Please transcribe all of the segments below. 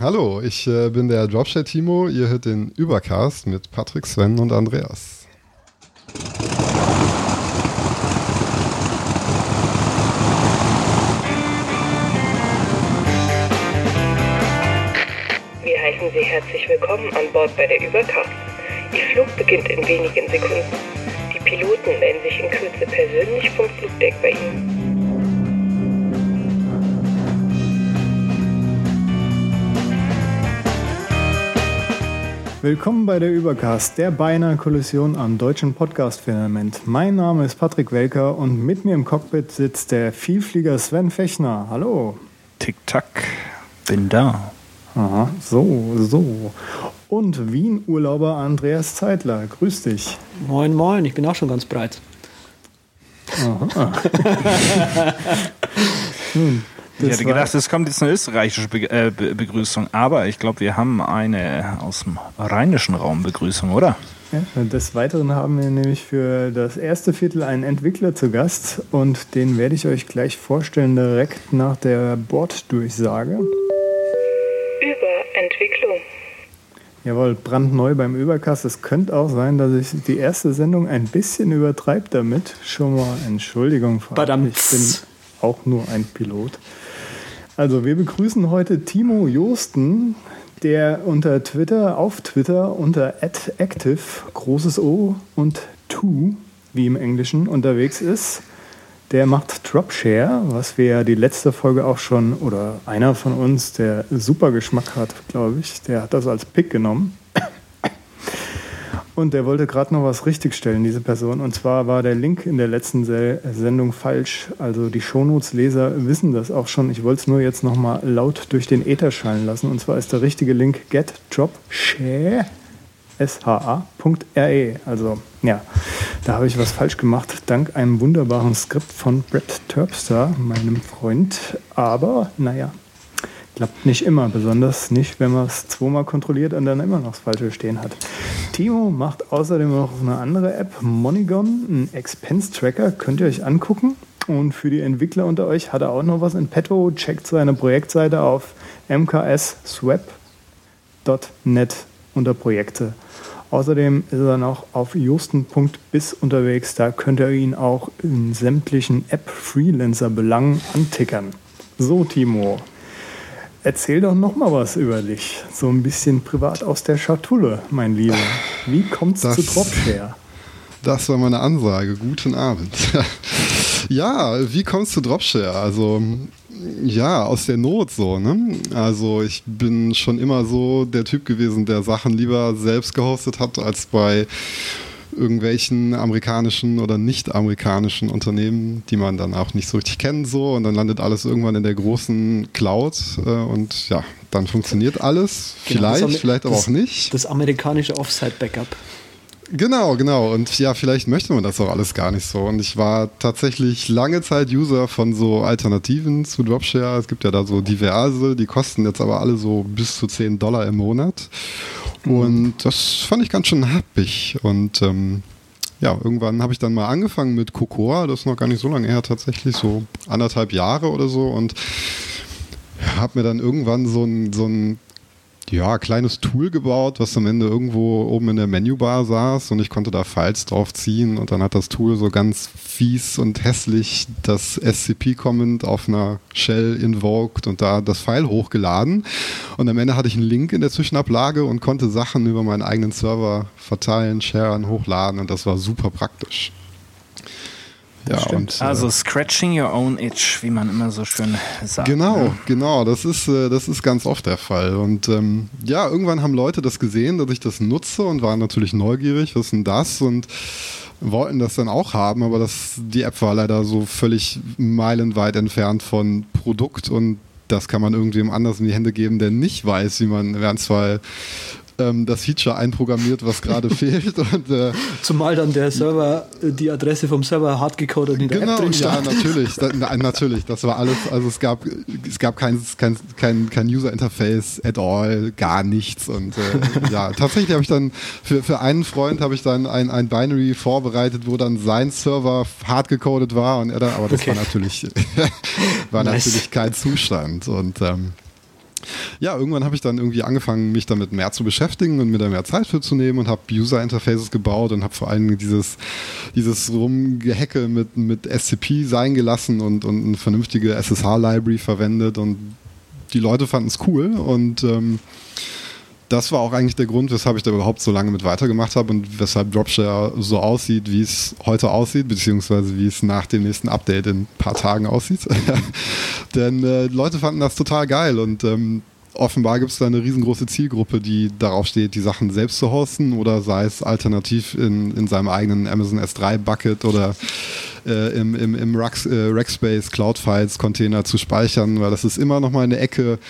hallo, ich äh, bin der Dropshare Timo. Ihr hört den Übercast mit Patrick, Sven und Andreas. Wir heißen Sie herzlich willkommen an Bord bei der Übercast. Ihr Flug beginnt in wenigen Sekunden. Die Piloten melden sich in Kürze persönlich vom Flugdeck bei Ihnen. Willkommen bei der Übercast, der beinahe Kollision am deutschen Podcast-Firmament. Mein Name ist Patrick Welker und mit mir im Cockpit sitzt der Vielflieger Sven Fechner. Hallo. Tick-Tack, bin da. Aha, so, so. Und Wien-Urlauber Andreas Zeitler. Grüß dich. Moin, moin, ich bin auch schon ganz breit. Aha. Hm, ich Das hätte gedacht, es kommt jetzt eine österreichische Be äh, Be Begrüßung, aber ich glaube, wir haben eine aus dem rheinischen Raum Begrüßung, oder? Ja, des Weiteren haben wir nämlich für das erste Viertel einen Entwickler zu Gast und den werde ich euch gleich vorstellen direkt nach der Borddurchsage. Über Entwicklung. Jawohl, brandneu beim Übercast. Es könnte auch sein, dass ich die erste Sendung ein bisschen übertreibe damit. Schon mal Entschuldigung. Badamts. Ich bin auch nur ein Pilot. Also wir begrüßen heute Timo Josten, der unter Twitter, auf Twitter unter @active großes O und to wie im Englischen unterwegs ist. Der macht Dropshare, was wir die letzte Folge auch schon, oder einer von uns, der super Geschmack hat, glaube ich, der hat das als Pick genommen. Und der wollte gerade noch was richtigstellen, diese Person. Und zwar war der Link in der letzten Se Sendung falsch. Also die Shownotes-Leser wissen das auch schon. Ich wollte es nur jetzt nochmal laut durch den Äther schallen lassen. Und zwar ist der richtige Link getdropshare sha.re. Also ja, da habe ich was falsch gemacht, dank einem wunderbaren Skript von Brett Terpstra, meinem Freund. Aber naja, klappt nicht immer, besonders nicht, wenn man es zweimal kontrolliert und dann immer noch das Falsche stehen hat. Timo macht außerdem noch eine andere App, Monigon, ein Expense-Tracker, könnt ihr euch angucken. Und für die Entwickler unter euch hat er auch noch was in petto. Checkt seine Projektseite auf mksswap.net unter Projekte. Außerdem ist er noch auf justen.biz unterwegs. Da könnt ihr ihn auch in sämtlichen App-Freelancer-Belangen antickern. So, Timo, erzähl doch noch mal was über dich. So ein bisschen privat aus der Schatulle, mein Lieber. Wie kommt's Das- zu Dropshare? Das war meine Ansage. Guten Abend. ja, wie kommst du Dropshare? Also, ja, aus der Not so, ne? Also, ich bin schon immer so der Typ gewesen, der Sachen lieber selbst gehostet hat, als bei irgendwelchen amerikanischen oder nicht-amerikanischen Unternehmen, die man dann auch nicht so richtig kennt, so und dann landet alles irgendwann in der großen Cloud äh, und ja, dann funktioniert alles. Genau, vielleicht, vielleicht aber das- auch nicht. Das amerikanische Offsite-Backup. Genau, genau. Und ja, vielleicht möchte man das auch alles gar nicht so. Und ich war tatsächlich lange Zeit User von so Alternativen zu Dropshare. Es gibt ja da so diverse, die kosten jetzt aber alle so bis zu 10 Dollar im Monat. Und das fand ich ganz schön happig. Und ähm, ja, irgendwann habe ich dann mal angefangen mit Cocoa. Das ist noch gar nicht so lange her, tatsächlich so anderthalb Jahre oder so. Und habe mir dann irgendwann so ein, so ein ja, kleines Tool gebaut, was am Ende irgendwo oben in der Menübar saß und ich konnte da Files drauf ziehen und dann hat das Tool so ganz fies und hässlich das SCP-Comment auf einer Shell invoked und da das File hochgeladen und am Ende hatte ich einen Link in der Zwischenablage und konnte Sachen über meinen eigenen Server verteilen, sharen, hochladen und das war super praktisch. Ja, stimmt. und, äh, Also scratching your own itch, wie man immer so schön sagt. Genau, ne? genau. Das ist, äh, das ist ganz oft der Fall. Und ähm, ja, irgendwann haben Leute das gesehen, dass ich das nutze und waren natürlich neugierig, was ist denn das? Und wollten das dann auch haben, aber das, die App war leider so völlig meilenweit entfernt von Produkt und das kann man irgendwem anders in die Hände geben, der nicht weiß, wie man, wir haben zwar ähm, das Feature einprogrammiert, was gerade fehlt und äh, Zumal dann der Server, äh, die Adresse vom Server hart gecodet in der Genau, App drin ja, natürlich. Da, na, natürlich, das war alles. Also es gab, es gab kein, kein, kein, kein User Interface at all, gar nichts. Und äh, ja, tatsächlich habe ich dann für, für einen Freund habe ich dann ein, ein Binary vorbereitet, wo dann sein Server hart gecodet war und er dann, aber das Okay. war natürlich war Nice. natürlich kein Zustand. Und ähm, ja, irgendwann habe ich dann irgendwie angefangen, mich damit mehr zu beschäftigen und mir da mehr Zeit für zu nehmen und habe User-Interfaces gebaut und habe vor allem dieses, dieses Rumgehacke mit, mit SCP sein gelassen und, und eine vernünftige SSH-Library verwendet und die Leute fanden es cool und ähm, das war auch eigentlich der Grund, weshalb ich da überhaupt so lange mit weitergemacht habe und weshalb Dropshare so aussieht, wie es heute aussieht, beziehungsweise wie es nach dem nächsten Update in ein paar Tagen aussieht. Denn äh, Leute fanden das total geil und ähm, offenbar gibt es da eine riesengroße Zielgruppe, die darauf steht, die Sachen selbst zu hosten oder sei es alternativ in, in seinem eigenen Amazon S3 Bucket oder äh, im, im, im äh, Rackspace Cloud Files Container zu speichern, weil das ist immer noch mal eine Ecke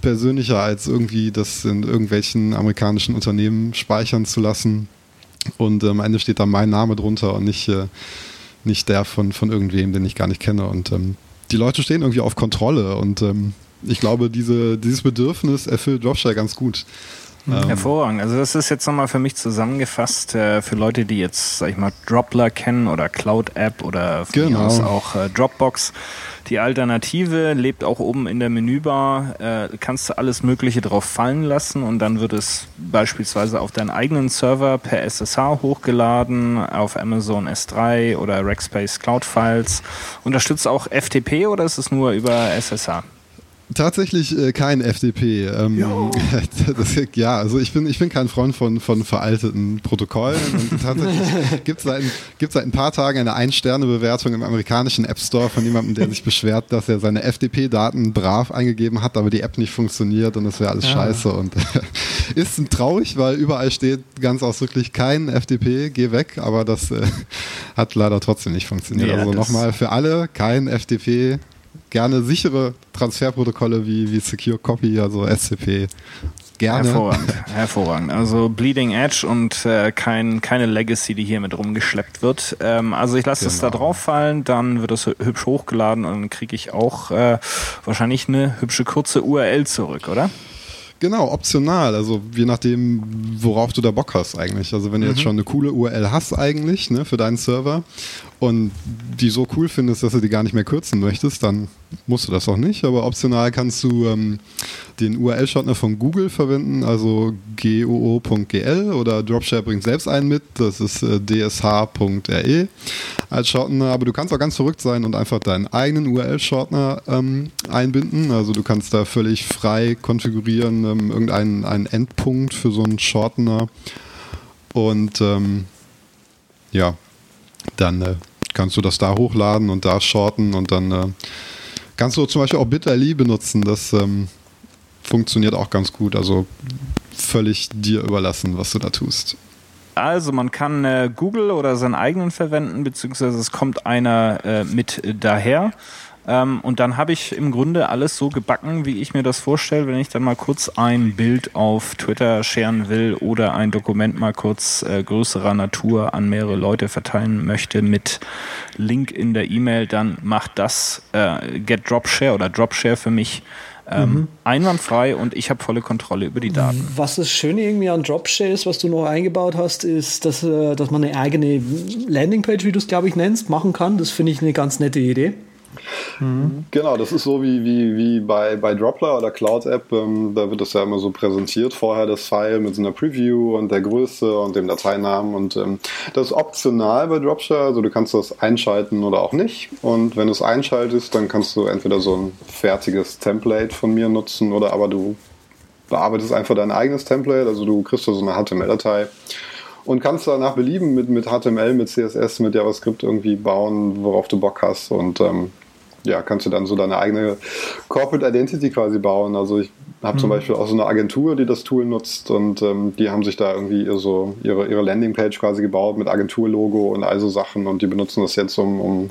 persönlicher als irgendwie das in irgendwelchen amerikanischen Unternehmen speichern zu lassen. Und am Ende steht da mein Name drunter und nicht, äh, nicht der von, von irgendwem, den ich gar nicht kenne. Und ähm, die Leute stehen irgendwie auf Kontrolle und ähm, ich glaube, diese, dieses Bedürfnis erfüllt Dropshare ganz gut. Ähm, Hervorragend. Also das ist jetzt nochmal für mich zusammengefasst äh, für Leute, die jetzt, sag ich mal, Dropler kennen oder Cloud App oder genau. auch äh, Dropbox. Die Alternative lebt auch oben in der Menübar. Äh, kannst du alles Mögliche drauf fallen lassen und dann wird es beispielsweise auf deinen eigenen Server per SSH hochgeladen, auf Amazon S3 oder Rackspace Cloud Files. Unterstützt auch FTP oder ist es nur über SSH? Tatsächlich äh, kein FDP. Ähm, das, ja, also ich bin, ich bin kein Freund von, von veralteten Protokollen. Und tatsächlich gibt es seit, gibt's seit ein paar Tagen eine Ein-Sterne-Bewertung im amerikanischen App Store von jemandem, der sich beschwert, dass er seine FDP-Daten brav eingegeben hat, aber die App nicht funktioniert und das wäre alles ja. scheiße. Und ist traurig, weil überall steht ganz ausdrücklich kein FDP, geh weg, aber das äh, hat leider trotzdem nicht funktioniert. Ja, also nochmal für alle, kein FDP gerne sichere Transferprotokolle wie, wie Secure Copy, also SCP. Gerne. Hervorragend, hervorragend. Also Bleeding Edge und äh, kein, keine Legacy, die hier mit rumgeschleppt wird. Ähm, also ich lasse es da genau. drauf fallen, dann wird es hübsch hochgeladen und dann kriege ich auch äh, wahrscheinlich eine hübsche kurze URL zurück, oder? Genau, optional. Also je nachdem, worauf du da Bock hast eigentlich. Also wenn du mhm. jetzt schon eine coole URL hast eigentlich ne, für deinen Server und die so cool findest, dass du die gar nicht mehr kürzen möchtest, dann musst du das auch nicht. Aber optional kannst du ähm, den URL-Shortener von Google verwenden, also goo.gl oder Dropshare bringt selbst einen mit, das ist äh, dsh.re als Shortener. Aber du kannst auch ganz verrückt sein und einfach deinen eigenen URL-Shortener ähm, einbinden. Also du kannst da völlig frei konfigurieren, ähm, irgendeinen einen Endpunkt für so einen Shortener. Und ähm, ja, dann äh, kannst du das da hochladen und da shorten und dann äh, kannst du zum Beispiel auch Bitly benutzen. Das ähm, funktioniert auch ganz gut. Also völlig dir überlassen, was du da tust. Also man kann äh, Google oder seinen eigenen verwenden, beziehungsweise es kommt einer äh, mit daher. Ähm, und dann habe ich im Grunde alles so gebacken, wie ich mir das vorstelle, wenn ich dann mal kurz ein Bild auf Twitter scheren will oder ein Dokument mal kurz äh, größerer Natur an mehrere Leute verteilen möchte mit Link in der E-Mail, dann macht das äh, Get Dropshare oder Dropshare für mich ähm, mhm. einwandfrei und ich habe volle Kontrolle über die Daten. Was das Schöne irgendwie an Dropshare ist, was du noch eingebaut hast, ist, dass, äh, dass man eine eigene Landingpage, wie du es glaube ich nennst, machen kann. Das finde ich eine ganz nette Idee. Mhm. Genau, das ist so wie, wie, wie bei, bei Dropler oder Cloud App. Ähm, da wird das ja immer so präsentiert, vorher das File mit so einer Preview und der Größe und dem Dateinamen. Und ähm, das ist optional bei Dropshare, also du kannst das einschalten oder auch nicht. Und wenn du es einschaltest, dann kannst du entweder so ein fertiges Template von mir nutzen oder aber du bearbeitest einfach dein eigenes Template, also du kriegst so eine HTML-Datei und kannst danach Belieben mit, mit HTML, mit CSS, mit JavaScript irgendwie bauen, worauf du Bock hast. Und ähm, ja, kannst du dann so deine eigene Corporate Identity quasi bauen. Also ich habe mhm. zum Beispiel auch so eine Agentur, die das Tool nutzt und ähm, die haben sich da irgendwie so ihre, ihre Landingpage quasi gebaut mit Agenturlogo und all so Sachen und die benutzen das jetzt, um, um,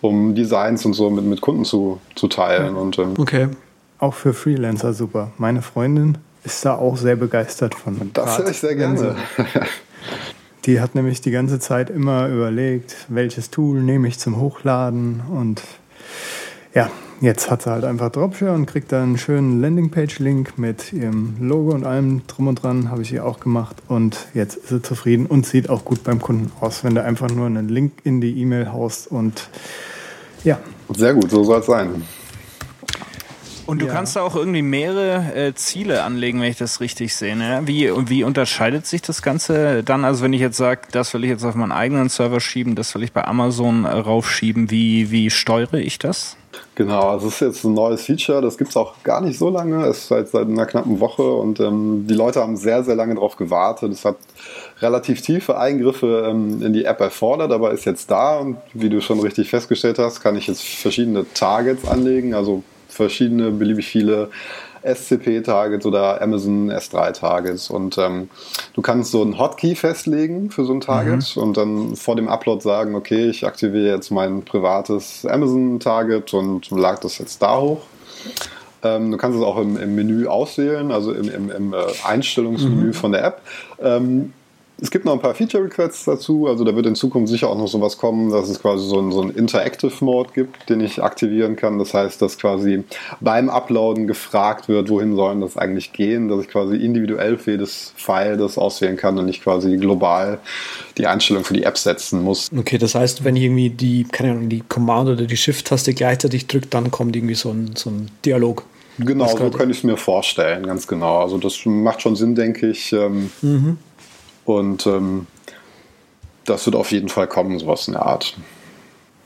um Designs und so mit, mit Kunden zu, zu teilen. Und, ähm, okay. Auch für Freelancer super. Meine Freundin ist da auch sehr begeistert von. Das höre ich sehr gerne. Die hat nämlich die ganze Zeit immer überlegt, welches Tool nehme ich zum Hochladen und ja, jetzt hat sie halt einfach Dropshare und kriegt da einen schönen Landingpage-Link mit ihrem Logo und allem drum und dran, habe ich ihr auch gemacht und jetzt ist sie zufrieden und sieht auch gut beim Kunden aus, wenn du einfach nur einen Link in die E-Mail haust und ja. Sehr gut, so soll es sein. Und du Ja. kannst da auch irgendwie mehrere äh, Ziele anlegen, wenn ich das richtig sehe. Ne? Wie, wie unterscheidet sich das Ganze dann? Also wenn ich jetzt sage, das will ich jetzt auf meinen eigenen Server schieben, das will ich bei Amazon äh, raufschieben, wie, wie steuere ich das? Genau, also es ist jetzt ein neues Feature, das gibt es auch gar nicht so lange, es ist seit, seit einer knappen Woche und ähm, die Leute haben sehr, sehr lange darauf gewartet. Es hat relativ tiefe Eingriffe ähm, in die App erfordert, aber ist jetzt da und wie du schon richtig festgestellt hast, kann ich jetzt verschiedene Targets anlegen, also verschiedene, beliebig viele SCP-Targets oder Amazon S3-Targets. Und ähm, du kannst so einen Hotkey festlegen für so ein Target und dann vor dem Upload sagen, okay, ich aktiviere jetzt mein privates Amazon-Target und lag das jetzt da hoch. Ähm, du kannst es auch im, im Menü auswählen, also im, im, im äh, Einstellungsmenü von der App. Ähm, es gibt noch ein paar Feature-Requests dazu, also da wird in Zukunft sicher auch noch sowas kommen, dass es quasi so einen, so einen Interactive-Mode gibt, den ich aktivieren kann. Das heißt, dass quasi beim Uploaden gefragt wird, wohin sollen das eigentlich gehen, dass ich quasi individuell für jedes File das auswählen kann und nicht quasi global die Einstellung für die App setzen muss. Okay, das heißt, wenn ich irgendwie die, keine Ahnung, die Command- oder die Shift-Taste gleichzeitig drückt, dann kommt irgendwie so ein, so ein Dialog. Genau, so könnte ich es mir vorstellen, ganz genau. Also das macht schon Sinn, denke ich. Ähm, Und ähm, das wird auf jeden Fall kommen, sowas in der Art.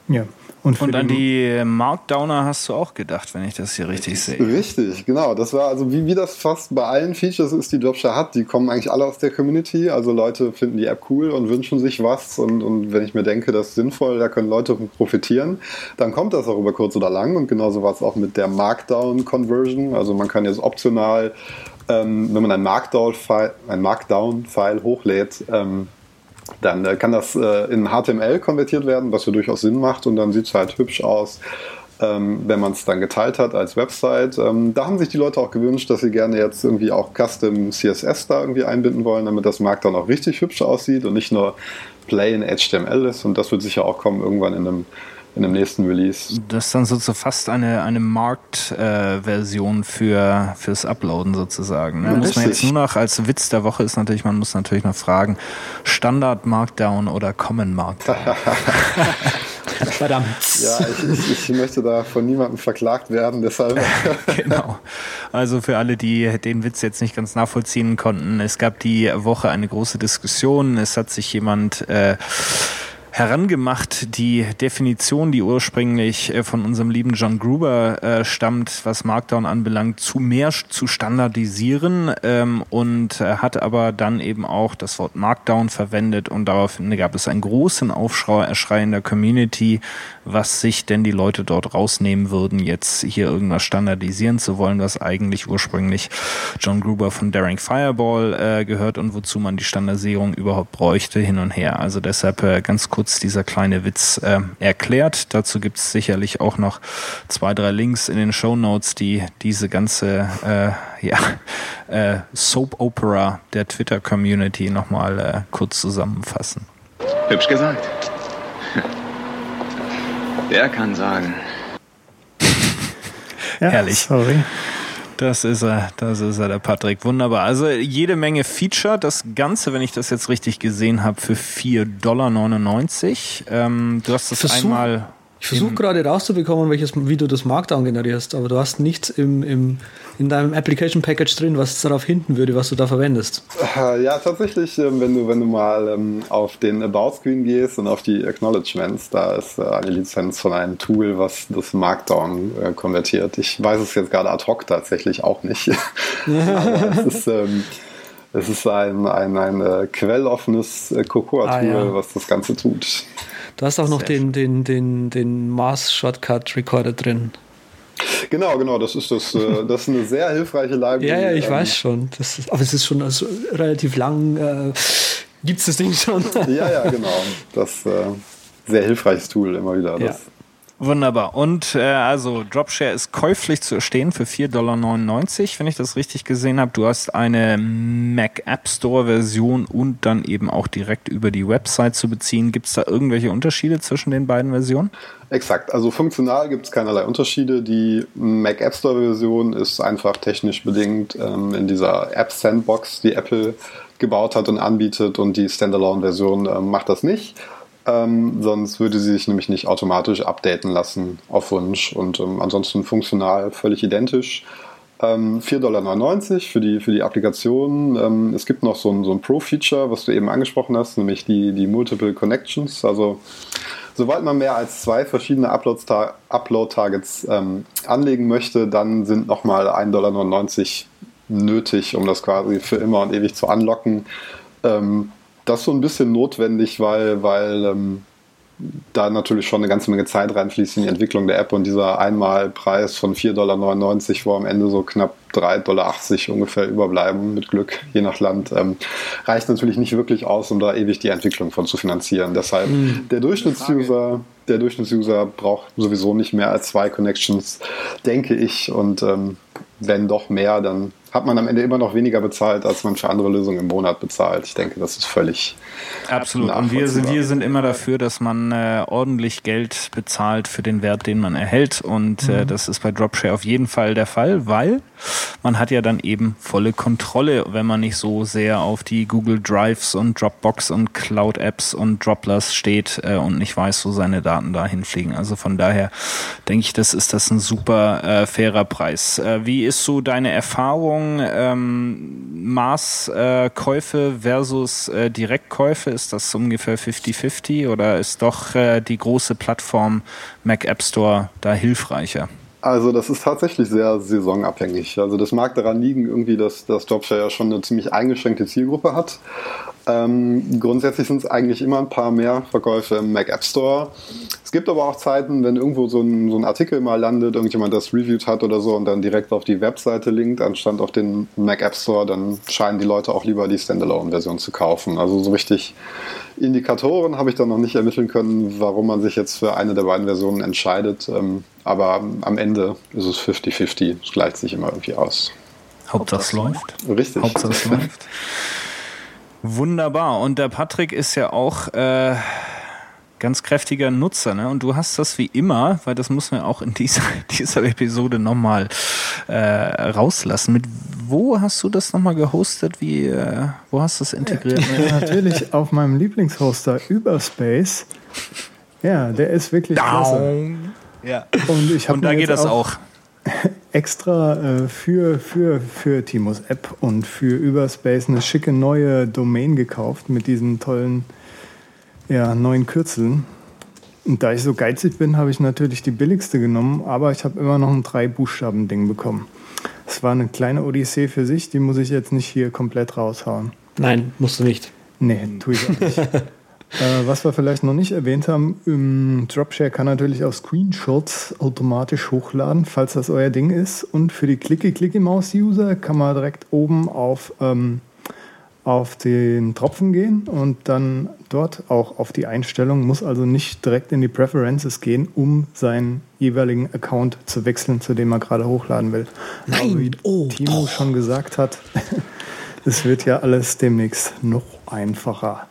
Ja. Und, Und an die Markdowner hast du auch gedacht, wenn ich das hier richtig sehe. Richtig, genau. Das war also wie, wie das fast bei allen Features ist, die Dropshare hat. Die kommen eigentlich alle aus der Community. Also Leute finden die App cool und wünschen sich was. Und, und wenn ich mir denke, das ist sinnvoll, da können Leute profitieren, dann kommt das auch über kurz oder lang. Und genauso war es auch mit der Markdown-Conversion. Also man kann jetzt optional, ähm, wenn man ein Markdown-File Markdown hochlädt, ähm, dann äh, kann das äh, in HTML konvertiert werden, was ja durchaus Sinn macht und dann sieht es halt hübsch aus, ähm, wenn man es dann geteilt hat als Website. Ähm, da haben sich die Leute auch gewünscht, dass sie gerne jetzt irgendwie auch Custom CSS da irgendwie einbinden wollen, damit das Markt dann auch richtig hübsch aussieht und nicht nur plain HTML ist und das wird sicher auch kommen irgendwann in einem, in einem nächsten Release. Das ist dann sozusagen fast eine, eine Markt-Version für, fürs Uploaden sozusagen. Ne? Ja, Muss man jetzt nur noch als Witz der Woche ist natürlich, man muss natürlich noch fragen, Standard Markdown oder Common Markdown? Verdammt. Ja, ich, ich, ich möchte da von niemandem verklagt werden, deshalb. genau. Also für alle, die den Witz jetzt nicht ganz nachvollziehen konnten, es gab die Woche eine große Diskussion. Es hat sich jemand äh, herangemacht, die Definition, die ursprünglich äh, von unserem lieben John Gruber äh, stammt, was Markdown anbelangt, zu mehr zu standardisieren ähm, und äh, hat aber dann eben auch das Wort Markdown verwendet und daraufhin gab es einen großen Aufschrei Schrei in der Community, was sich denn die Leute dort rausnehmen würden, jetzt hier irgendwas standardisieren zu wollen, was eigentlich ursprünglich John Gruber von Daring Fireball äh, gehört und wozu man die Standardisierung überhaupt bräuchte, hin und her. Also deshalb äh, ganz kurz dieser kleine Witz äh, erklärt. Dazu gibt es sicherlich auch noch zwei, drei Links in den Show Notes, die diese ganze äh, ja, äh, Soap Opera der Twitter-Community nochmal äh, kurz zusammenfassen. Hübsch gesagt. Der kann sagen. ja, herrlich. Sorry. Das ist er, das ist er, der Patrick. Wunderbar. Also jede Menge Feature. Das Ganze, wenn ich das jetzt richtig gesehen habe, für 4,99 Dollar. Ähm, du hast das Versuch- einmal. Ich versuche gerade rauszubekommen, welches, wie du das Markdown generierst, aber du hast nichts im, im, in deinem Application Package drin, was darauf hinten würde, was du da verwendest. Äh, Ja, tatsächlich, ähm, wenn du, wenn du mal ähm, auf den About-Screen gehst und auf die Acknowledgements, da ist äh, eine Lizenz von einem Tool, was das Markdown äh, konvertiert. Ich weiß es jetzt gerade ad hoc tatsächlich auch nicht. Aber es ist, ähm, es ist ein, ein, ein äh, quelloffenes äh, Cocoa-Tool, Ah, ja. was das Ganze tut. Du hast auch noch Sehr den, den, den, den Mars-Shortcut-Recorder drin. Genau, genau, das ist das, äh, das ist eine sehr hilfreiche Library. Ja, ja, ich ähm, weiß schon. Das ist, aber es ist schon also relativ lang. Äh, Gibt es das Ding schon? Ja, ja, genau. Das äh, sehr hilfreiches Tool immer wieder. Ja. Das, Wunderbar. Und äh, also Dropshare ist käuflich zu erstehen für 4,99 Dollar, wenn ich das richtig gesehen habe. Du hast eine Mac App Store Version und dann eben auch direkt über die Website zu beziehen. Gibt es da irgendwelche Unterschiede zwischen den beiden Versionen? Exakt, also funktional gibt es keinerlei Unterschiede. Die Mac App Store Version ist einfach technisch bedingt ähm, in dieser App Sandbox, die Apple gebaut hat und anbietet und die Standalone Version ähm, macht das nicht. Ähm, sonst würde sie sich nämlich nicht automatisch updaten lassen auf Wunsch. Und ähm, ansonsten funktional völlig identisch. Ähm, 4,99 Dollar für die, für die Applikation. Ähm, es gibt noch so ein, so ein Pro-Feature, was du eben angesprochen hast, nämlich die, die Multiple Connections. Also sobald man mehr als zwei verschiedene Upload-Targets ähm, anlegen möchte, dann sind nochmal 1,99 Dollar nötig, um das quasi für immer und ewig zu unlocken. Ähm, das ist so ein bisschen notwendig, weil, weil ähm, da natürlich schon eine ganze Menge Zeit reinfließt in die Entwicklung der App und dieser Einmalpreis von 4,99 Dollar, wo am Ende so knapp 3,80 Dollar ungefähr überbleiben, mit Glück, je nach Land, ähm, reicht natürlich nicht wirklich aus, um da ewig die Entwicklung von zu finanzieren. Deshalb mhm. der Durchschnittsuser, der Durchschnittsuser braucht sowieso nicht mehr als zwei Connections, denke ich. Und ähm, wenn doch mehr, dann hat man am Ende immer noch weniger bezahlt, als man für andere Lösungen im Monat bezahlt. Ich denke, das ist völlig. Absolut. Und wir sind, wir sind immer dafür, dass man äh, ordentlich Geld bezahlt für den Wert, den man erhält. Und äh, mhm. äh, das ist bei Dropshare auf jeden Fall der Fall, weil man hat ja dann eben volle Kontrolle, wenn man nicht so sehr auf die Google Drives und Dropbox und Cloud Apps und Droplers steht äh, und nicht weiß, wo seine Daten dahin fliegen. Also von daher denke ich, das ist das ein super äh, fairer Preis. Äh, wie ist so deine Erfahrung? Ähm, Maßkäufe versus äh, Direktkäufe, ist das ungefähr 50-50 oder ist doch äh, die große Plattform Mac App Store da hilfreicher? Also das ist tatsächlich sehr saisonabhängig. Also das mag daran liegen, irgendwie, dass, dass Jobshare ja schon eine ziemlich eingeschränkte Zielgruppe hat. Ähm, grundsätzlich sind es eigentlich immer ein paar mehr Verkäufe im Mac App Store. Es gibt aber auch Zeiten, wenn irgendwo so ein, so ein Artikel mal landet, irgendjemand das reviewed hat oder so und dann direkt auf die Webseite linkt, anstatt auf den Mac App Store, dann scheinen die Leute auch lieber die Standalone-Version zu kaufen. Also so richtig Indikatoren habe ich da noch nicht ermitteln können, warum man sich jetzt für eine der beiden Versionen entscheidet. Ähm, aber am Ende ist es 50-50. Es gleicht sich immer irgendwie aus. Hauptsache es läuft. Richtig. Hauptsache es läuft. Wunderbar. Und der Patrick ist ja auch äh, ganz kräftiger Nutzer. Ne? Und du hast das wie immer, weil das muss man auch in dieser, dieser Episode nochmal äh, rauslassen. Mit wo hast du das nochmal gehostet? Wie, äh, wo hast du das integriert? Ja, natürlich auf meinem Lieblingshoster Überspace. Ja, der ist wirklich Down. klasse. Ja. Und, ich und da geht das auch. Extra äh, für, für, für Timos App und für Überspace eine schicke neue Domain gekauft mit diesen tollen ja, neuen Kürzeln. Und da ich so geizig bin, habe ich natürlich die billigste genommen, aber ich habe immer noch ein Drei-Buchstaben-Ding bekommen. Es war eine kleine Odyssee für sich, die muss ich jetzt nicht hier komplett raushauen. Nein, musst du nicht. Nee, tue ich auch nicht. Äh, was wir vielleicht noch nicht erwähnt haben, ähm, Dropshare kann natürlich auch Screenshots automatisch hochladen, falls das euer Ding ist. Und für die Clicky-Clicky-Maus-User kann man direkt oben auf, ähm, auf den Tropfen gehen und dann dort auch auf die Einstellung, muss also nicht direkt in die Preferences gehen, um seinen jeweiligen Account zu wechseln, zu dem man gerade hochladen will. Nein, Aber wie oh, Timo doch. schon gesagt hat, es wird ja alles demnächst noch einfacher.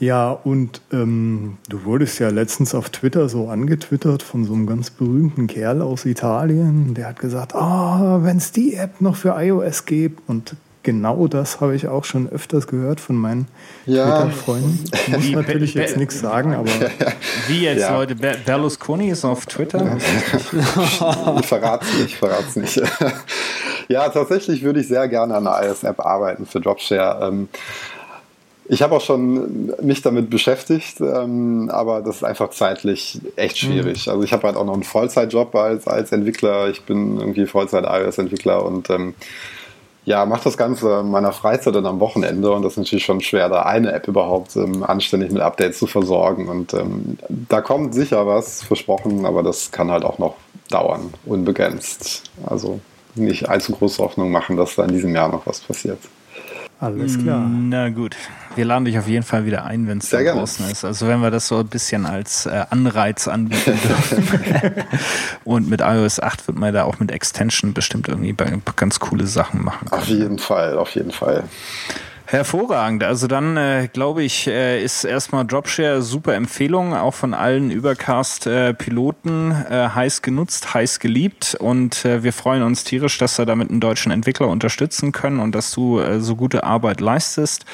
Ja, und ähm, du wurdest ja letztens auf Twitter so angetwittert von so einem ganz berühmten Kerl aus Italien. Der hat gesagt, ah, oh, wenn es die App noch für iOS gibt. Und genau das habe ich auch schon öfters gehört von meinen ja. Twitter-Freunden. Ich muss natürlich jetzt nichts sagen, aber. Wie jetzt, ja. Leute? Berlusconi ist auf Twitter? ich verrat's nicht, ich verrat's nicht. ja, tatsächlich würde ich sehr gerne an einer iOS-App arbeiten für Dropshare. Ähm, ich habe auch schon mich damit beschäftigt, ähm, aber das ist einfach zeitlich echt mhm. schwierig. Mhm. Also ich habe halt auch noch einen Vollzeitjob als, als Entwickler. Ich bin irgendwie Vollzeit-iOS-Entwickler und ähm, ja, mache das Ganze in meiner Freizeit und am Wochenende und das ist natürlich schon schwer, da eine App überhaupt ähm, anständig mit Updates zu versorgen. Und ähm, da kommt sicher was, versprochen, aber das kann halt auch noch dauern, unbegrenzt. Also nicht allzu große Hoffnung machen, dass da in diesem Jahr noch was passiert. Alles klar. Na gut. Wir laden dich auf jeden Fall wieder ein, wenn es da draußen ist. Also wenn wir das so ein bisschen als äh, Anreiz anbieten dürfen. Und mit iOS 8 wird man da auch mit Extension bestimmt irgendwie ganz coole Sachen machen. Können. Auf jeden Fall, auf jeden Fall. Hervorragend. Also dann äh, glaube ich, äh, ist erstmal Dropshare super Empfehlung, auch von allen Übercast-Piloten äh, heiß genutzt, heiß geliebt und äh, wir freuen uns tierisch, dass wir damit einen deutschen Entwickler unterstützen können und dass du äh, so gute Arbeit leistest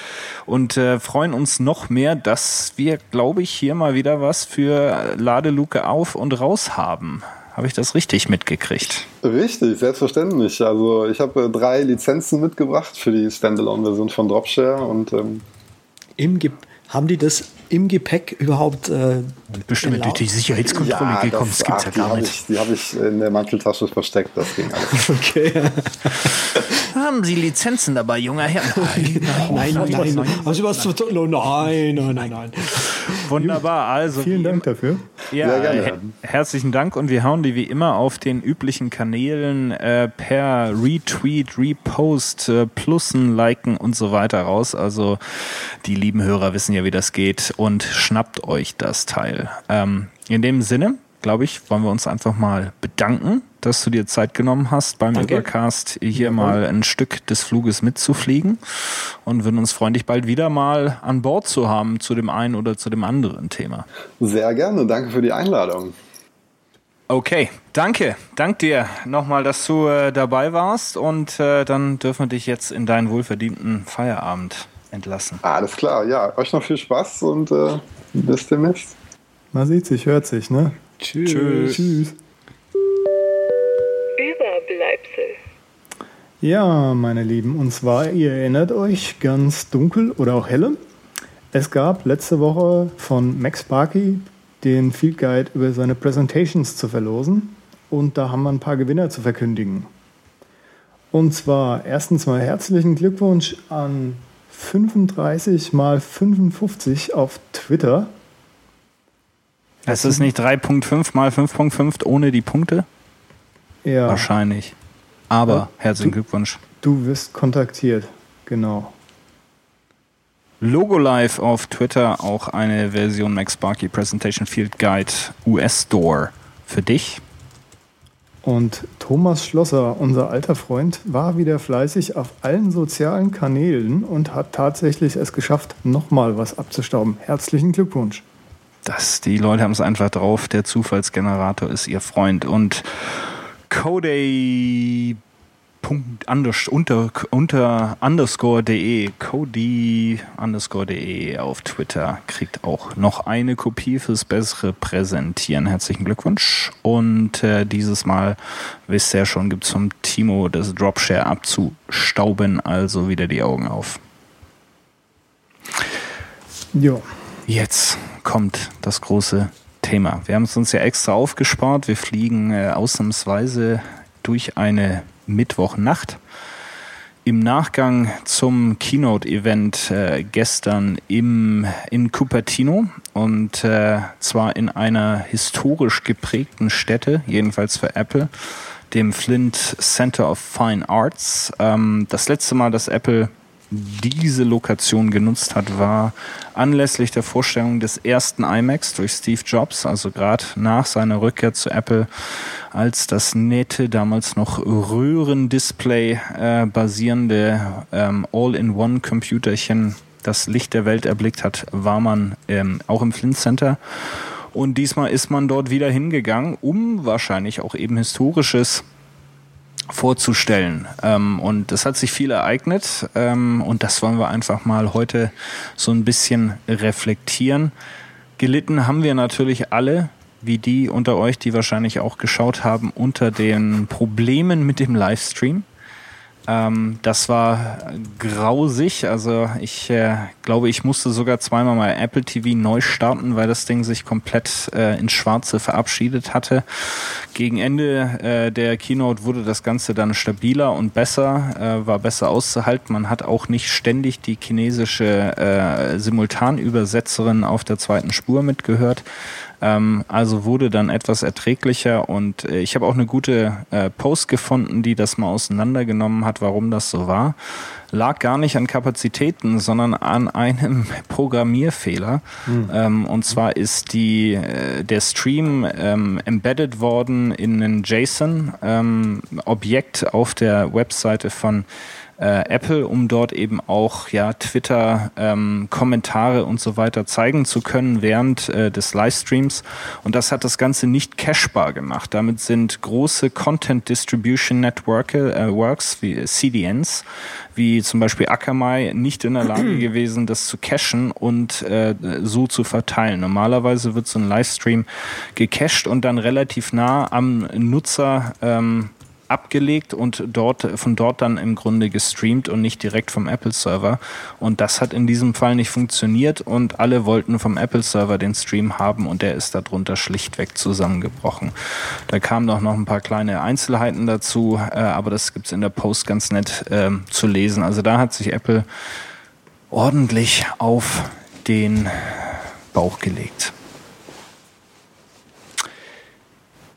und äh, freuen uns noch mehr, dass wir, glaube ich, hier mal wieder was für Ladeluke auf und raus haben. Habe ich das richtig mitgekriegt? Richtig, selbstverständlich. Also ich habe äh, drei Lizenzen mitgebracht für die Standalone-Version von Dropshare und ähm Im Ge haben die das im Gepäck überhaupt äh, Bestimmt durch die Sicherheitskontrolle ja, gekommen. das, Das gibt's ach, ja die gar habe nicht. ich, die hab ich in der Manteltasche versteckt, das ging alles. okay. Haben Sie Lizenzen dabei, junger Herr? nein, nein, nein, nein. Haben Sie was zu tun? Oh, nein, nein, nein, nein. Wunderbar. Also Vielen Dank dafür. Ja, Sehr gerne. her herzlichen Dank und wir hauen die wie immer auf den üblichen Kanälen äh, per Retweet, Repost, äh, Plussen, Liken und so weiter raus. Also die lieben Hörer wissen ja, wie das geht und schnappt euch das Teil. Ähm, in dem Sinne, glaube ich, wollen wir uns einfach mal bedanken, dass du dir Zeit genommen hast, beim Danke. Übercast hier mal ein Stück des Fluges mitzufliegen und würden uns freuen, dich bald wieder mal an Bord zu haben zu dem einen oder zu dem anderen Thema. Sehr gerne, danke für die Einladung. Okay, danke. Dank dir nochmal, dass du äh, dabei warst und äh, dann dürfen wir dich jetzt in deinen wohlverdienten Feierabend entlassen. Alles klar, ja, euch noch viel Spaß und äh, bis demnächst. Man sieht sich, hört sich, ne? Tschüss. Tschüss. Überbleibsel. Ja, meine Lieben, und zwar, ihr erinnert euch, ganz dunkel oder auch helle. Es gab letzte Woche von Max Sparky den Field Guide über seine Presentations zu verlosen und da haben wir ein paar Gewinner zu verkündigen. Und zwar erstens mal herzlichen Glückwunsch an 35 mal 55 auf Twitter. Es ist nicht 3.5 mal 5.5 ohne die Punkte? Ja, Wahrscheinlich. Aber Ja, herzlichen du- Glückwunsch. du wirst kontaktiert. Genau. Logo Live auf Twitter auch eine Version Max Sparky Presentation Field Guide US Store für dich. Und Thomas Schlosser, unser alter Freund, war wieder fleißig auf allen sozialen Kanälen und hat tatsächlich es geschafft, nochmal was abzustauben. Herzlichen Glückwunsch. Das, die Leute haben es einfach drauf. Der Zufallsgenerator ist ihr Freund. Und Cody Punkt anders, unter, unter underscore.de, Cody underscore.de auf Twitter kriegt auch noch eine Kopie fürs bessere Präsentieren. Herzlichen Glückwunsch. Und äh, dieses Mal, wisst ihr ja schon, gibt es vom Timo das Dropshare abzustauben, also wieder die Augen auf. Ja, Jetzt kommt das große Thema. Wir haben es uns ja extra aufgespart. Wir fliegen äh, ausnahmsweise durch eine Mittwochnacht. Im Nachgang zum Keynote-Event äh, gestern im, in Cupertino und äh, zwar in einer historisch geprägten Stätte, jedenfalls für Apple, dem Flint Center of Fine Arts. Ähm, das letzte Mal, dass Apple diese Lokation genutzt hat, war anlässlich der Vorstellung des ersten iMacs durch Steve Jobs, also gerade nach seiner Rückkehr zu Apple, als das nette, damals noch Röhrendisplay äh, basierende ähm, All-in-One-Computerchen das Licht der Welt erblickt hat, war man ähm, auch im Flint Center. Und diesmal ist man dort wieder hingegangen, um wahrscheinlich auch eben historisches vorzustellen. Ähm, und das hat sich viel ereignet ähm, und das wollen wir einfach mal heute so ein bisschen reflektieren. Gelitten haben wir natürlich alle, wie die unter euch, die wahrscheinlich auch geschaut haben, unter den Problemen mit dem Livestream. Ähm, das war grausig. Also ich äh, glaube, ich musste sogar zweimal mal Apple TV neu starten, weil das Ding sich komplett äh, ins Schwarze verabschiedet hatte. Gegen Ende äh, der Keynote wurde das Ganze dann stabiler und besser, äh, war besser auszuhalten. Man hat auch nicht ständig die chinesische äh, Simultanübersetzerin auf der zweiten Spur mitgehört. Ähm, also wurde dann etwas erträglicher und äh, ich habe auch eine gute äh, Post gefunden, die das mal auseinandergenommen hat, warum das so war. Lag gar nicht an Kapazitäten, sondern an einem Programmierfehler. Ähm, und zwar ist die, äh, der Stream ähm, embedded worden in ein JSON-Objekt auf der Webseite von äh, Apple, um dort eben auch ja Twitter ähm, Kommentare und so weiter zeigen zu können während äh, des Livestreams. Und das hat das Ganze nicht cashbar gemacht. Damit sind große Content Distribution Network äh, Works wie CDNs wie zum Beispiel Akamai nicht in der Lage gewesen, das zu cachen und äh, so zu verteilen. Normalerweise wird so ein Livestream gecached und dann relativ nah am Nutzer ähm, abgelegt und dort von dort dann im Grunde gestreamt und nicht direkt vom Apple Server. Und das hat in diesem Fall nicht funktioniert und alle wollten vom Apple Server den Stream haben und der ist darunter schlichtweg zusammengebrochen. Da kamen noch noch ein paar kleine Einzelheiten dazu, äh, aber das gibt's in der Post ganz nett äh, zu lesen. Also da hat sich Apple ordentlich auf den Bauch gelegt.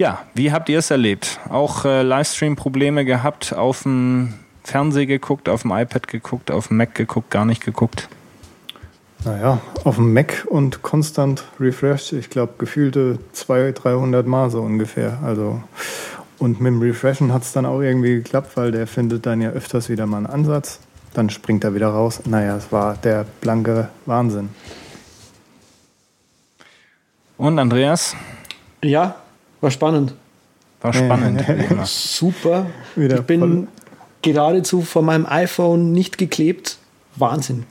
Ja, wie habt ihr es erlebt? Auch äh, Livestream-Probleme gehabt, auf dem Fernseher geguckt, auf dem iPad geguckt, auf dem Mac geguckt, gar nicht geguckt? Naja, auf dem Mac und konstant refreshed. Ich glaube, gefühlte 200, 300 Mal so ungefähr. Also, und mit dem Refreshen hat es dann auch irgendwie geklappt, weil der findet dann ja öfters wieder mal einen Ansatz. Dann springt er wieder raus. Naja, es war der blanke Wahnsinn. Und Andreas? Ja, war spannend. War spannend. Super. Wieder ich bin voll. geradezu von meinem iPhone nicht geklebt. Wahnsinn.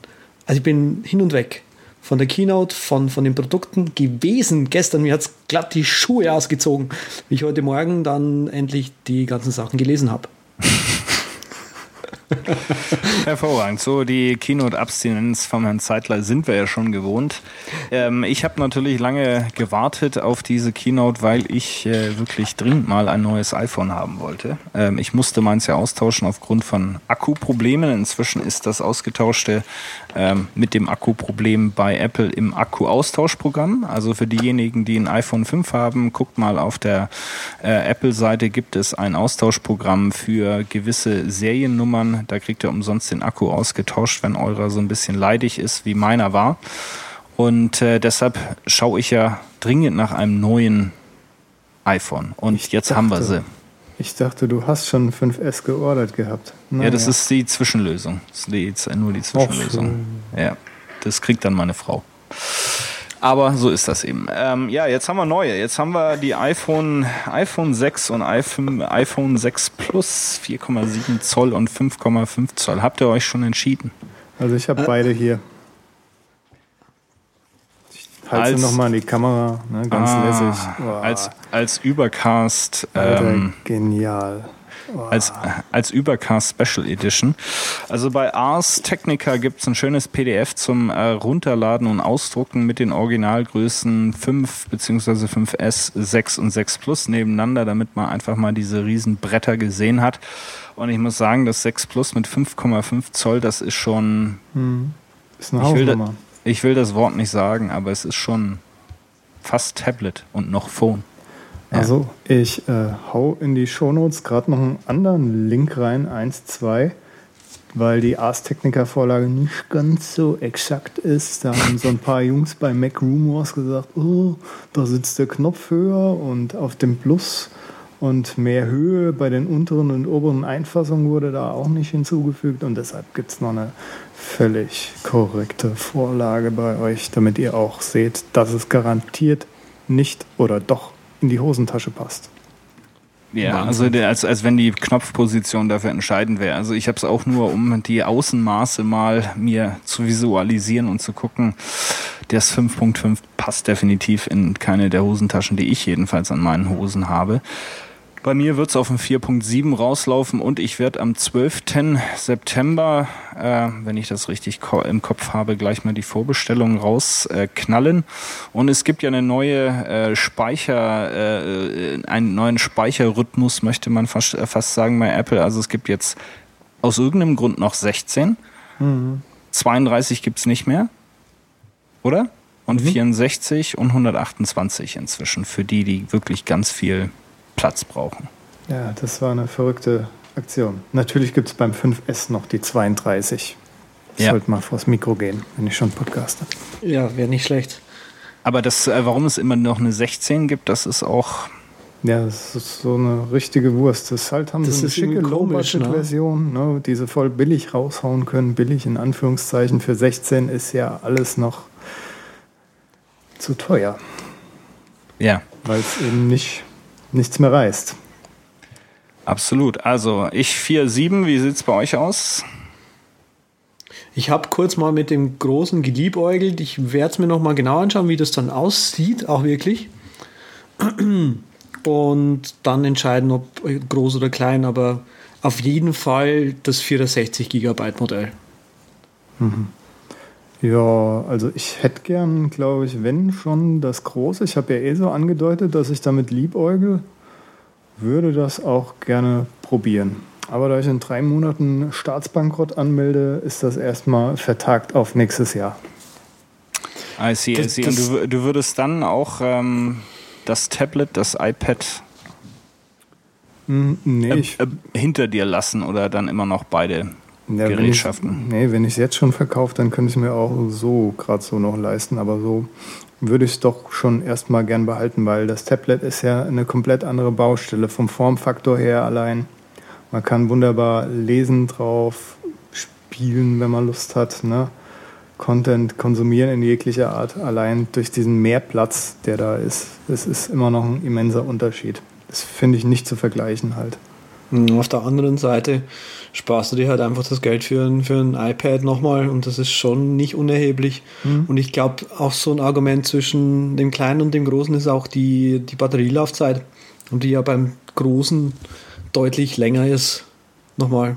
Also ich bin hin und weg von der Keynote, von, von den Produkten gewesen. Gestern, mir hat es glatt die Schuhe ausgezogen, wie ich heute Morgen dann endlich die ganzen Sachen gelesen habe. Hervorragend. So, die Keynote-Abstinenz vom Herrn Zeitler sind wir ja schon gewohnt. Ähm, ich habe natürlich lange gewartet auf diese Keynote, weil ich äh, wirklich dringend mal ein neues iPhone haben wollte. Ähm, ich musste meins ja austauschen aufgrund von Akkuproblemen. Inzwischen ist das ausgetauschte ähm, mit dem Akkuproblem bei Apple im Akku-Austauschprogramm. Also für diejenigen, die ein iPhone 5 haben, guckt mal auf der äh, Apple-Seite gibt es ein Austauschprogramm für gewisse Seriennummern. Da kriegt ihr umsonst den Akku ausgetauscht, wenn eurer so ein bisschen leidig ist, wie meiner war. Und äh, deshalb schaue ich ja dringend nach einem neuen iPhone. Und ich jetzt dachte, haben wir sie. Ich dachte, du hast schon 5S geordert gehabt. Naja. Ja, das ist die Zwischenlösung. Das ist nur die Zwischenlösung. Ja, das kriegt dann meine Frau. Aber so ist das eben. Ähm, ja, jetzt haben wir neue. Jetzt haben wir die iPhone, iPhone 6 und iPhone, iPhone 6 Plus 4,7 Zoll und 5,5 Zoll. Habt ihr euch schon entschieden? Also ich habe beide hier. Ich halte als, nochmal in die Kamera, ne, ganz ah, lässig. Wow. Als, als Übercast. Ähm, genial als, als Übercast Special Edition. Also bei Ars Technica gibt es ein schönes PDF zum äh, Runterladen und Ausdrucken mit den Originalgrößen 5 bzw. 5S, 6 und 6 Plus nebeneinander, damit man einfach mal diese riesen Bretter gesehen hat. Und ich muss sagen, das 6 Plus mit 5,5 Zoll, das ist schon... Hm. Ist eine ich will, da, ich will das Wort nicht sagen, aber es ist schon fast Tablet und noch Phone. Also ich äh, hau in die Shownotes gerade noch einen anderen Link rein, 1, 2, weil die Ars Technica Vorlage nicht ganz so exakt ist. Da haben so ein paar Jungs bei Mac Rumors gesagt, oh, da sitzt der Knopf höher und auf dem Plus und mehr Höhe bei den unteren und oberen Einfassungen wurde da auch nicht hinzugefügt und deshalb gibt es noch eine völlig korrekte Vorlage bei euch, damit ihr auch seht, dass es garantiert nicht oder doch in die Hosentasche passt. Ja, also als, als wenn die Knopfposition dafür entscheidend wäre. Also ich habe es auch nur, um die Außenmaße mal mir zu visualisieren und zu gucken. Das 5.5 passt definitiv in keine der Hosentaschen, die ich jedenfalls an meinen Hosen habe. Bei mir wird es auf dem 4.7 rauslaufen und ich werde am 12. September, äh, wenn ich das richtig ko im Kopf habe, gleich mal die Vorbestellung rausknallen. Äh, und es gibt ja eine neue äh, Speicher, äh, einen neuen Speicherrhythmus, möchte man fast, äh, fast sagen bei Apple. Also es gibt jetzt aus irgendeinem Grund noch 16. Mhm. 32 gibt's nicht mehr. Oder? Und mhm. 64 und 128 inzwischen für die, die wirklich ganz viel Platz brauchen. Ja, das war eine verrückte Aktion. Natürlich gibt es beim 5S noch die 32. Ich ja. sollte mal vors Mikro gehen, wenn ich schon podcaste. Ja, wäre nicht schlecht. Aber das, äh, warum es immer noch eine 16 gibt, das ist auch Ja, das ist so eine richtige Wurst. Das ist halt haben Das so eine schicke ne? Low-Budget-Version, ne? die sie voll billig raushauen können. Billig in Anführungszeichen. Für 16 ist ja alles noch zu teuer, Ja, weil es eben nicht, nichts mehr reißt. absolut. Also ich 4,7, wie sieht's bei euch aus? Ich habe kurz mal mit dem Großen geliebäugelt. Ich werde es mir noch mal genau anschauen, wie das dann aussieht, auch wirklich. Und dann entscheiden, ob groß oder klein, aber auf jeden Fall das 64 Gigabyte Modell. Ja, also ich hätte gern, glaube ich, wenn schon das Große. Ich habe ja eh so angedeutet, dass ich damit liebäugel. Würde das auch gerne probieren. Aber da ich in drei Monaten Staatsbankrott anmelde, ist das erstmal vertagt auf nächstes Jahr. I see, I see. Und du, du würdest dann auch ähm, das Tablet, das iPad Hm, nee, äh, äh, hinter dir lassen oder dann immer noch beide ja, wenn ich, Gerätschaften? nee, wenn ich es jetzt schon verkaufe, dann könnte ich es mir auch so gerade so noch leisten. Aber so würde ich es doch schon erstmal gern behalten, weil das Tablet ist ja eine komplett andere Baustelle vom Formfaktor her allein. Man kann wunderbar lesen drauf, spielen, wenn man Lust hat, ne? Content konsumieren in jeglicher Art, allein durch diesen Mehrplatz, der da ist. Das ist immer noch ein immenser Unterschied. Das finde ich nicht zu vergleichen halt. Und Auf der anderen Seite sparst du dir halt einfach das Geld für ein, für ein iPad nochmal und das ist schon nicht unerheblich. Und ich glaube, auch so ein Argument zwischen dem Kleinen und dem Großen ist auch die, die Batterielaufzeit. Und die ja beim Großen deutlich länger ist. Nochmal.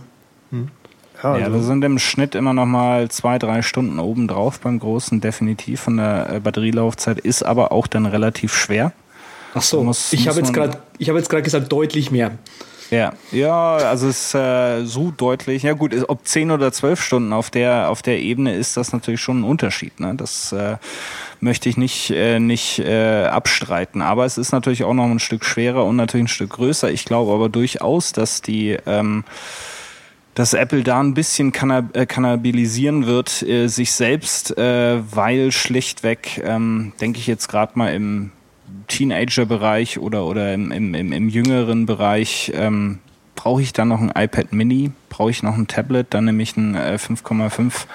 Ja, Ja, also- da sind im Schnitt immer noch mal zwei, drei Stunden obendrauf beim Großen, definitiv von der äh, Batterielaufzeit, ist aber auch dann relativ schwer. Ach so, muss- ich habe jetzt gerade ich habe jetzt gerade gesagt deutlich mehr. Ja, ja, also es ist äh, so deutlich. Ja gut, ob 10 oder 12 Stunden auf der auf der Ebene ist das natürlich schon ein Unterschied. Ne? Das äh, möchte ich nicht äh, nicht äh, abstreiten. Aber es ist natürlich auch noch ein Stück schwerer und natürlich ein Stück größer. Ich glaube aber durchaus, dass die ähm, dass Apple da ein bisschen kannab äh, kannabilisieren wird, äh, sich selbst, äh, weil schlichtweg, ähm, denke ich jetzt gerade mal im Teenager-Bereich oder, oder im, im, im, im jüngeren Bereich, ähm, brauche ich dann noch ein iPad Mini, brauche ich noch ein Tablet, dann nehme ich ein äh, 5,5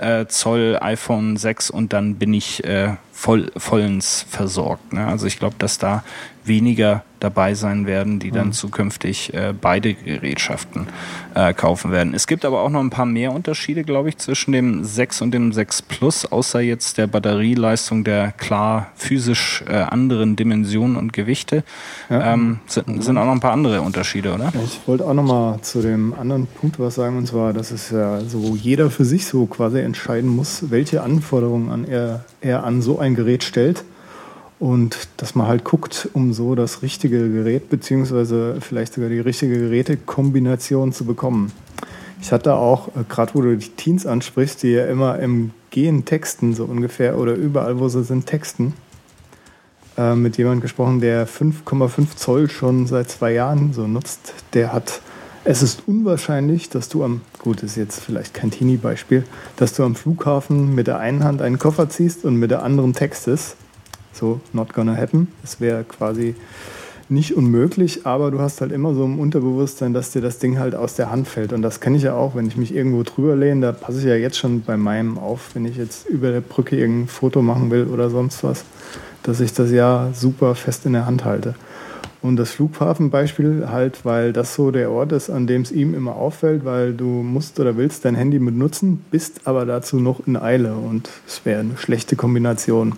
äh, Zoll iPhone 6 und dann bin ich äh, voll, vollends versorgt. Ne? Also ich glaube, dass da weniger dabei sein werden, die dann zukünftig äh, beide Gerätschaften äh, kaufen werden. Es gibt aber auch noch ein paar mehr Unterschiede, glaube ich, zwischen dem 6 und dem 6 Plus, außer jetzt der Batterieleistung der klar physisch äh, anderen Dimensionen und Gewichte. Ja. Ähm, sind, sind auch noch ein paar andere Unterschiede, oder? Ich wollte auch noch mal zu dem anderen Punkt was sagen, und zwar, dass es ja so jeder für sich so quasi entscheiden muss, welche Anforderungen an er, er an so ein Gerät stellt. Und dass man halt guckt, um so das richtige Gerät, beziehungsweise vielleicht sogar die richtige Gerätekombination zu bekommen. Ich hatte auch, äh, gerade wo du die Teens ansprichst, die ja immer im Gehen texten, so ungefähr, oder überall, wo sie sind, texten äh, mit jemandem gesprochen, der 5,5 Zoll schon seit zwei Jahren so nutzt. Der hat, es ist unwahrscheinlich, dass du am, gut, ist jetzt vielleicht kein Teenie-Beispiel, dass du am Flughafen mit der einen Hand einen Koffer ziehst und mit der anderen textest. So, not gonna happen. Es wäre quasi nicht unmöglich, aber du hast halt immer so im Unterbewusstsein, dass dir das Ding halt aus der Hand fällt. Und das kenne ich ja auch, wenn ich mich irgendwo drüber lehne, da passe ich ja jetzt schon bei meinem auf, wenn ich jetzt über der Brücke irgendein Foto machen will oder sonst was, dass ich das ja super fest in der Hand halte. Und das Flughafenbeispiel halt, weil das so der Ort ist, an dem es ihm immer auffällt, weil du musst oder willst dein Handy benutzen, bist aber dazu noch in Eile und es wäre eine schlechte Kombination.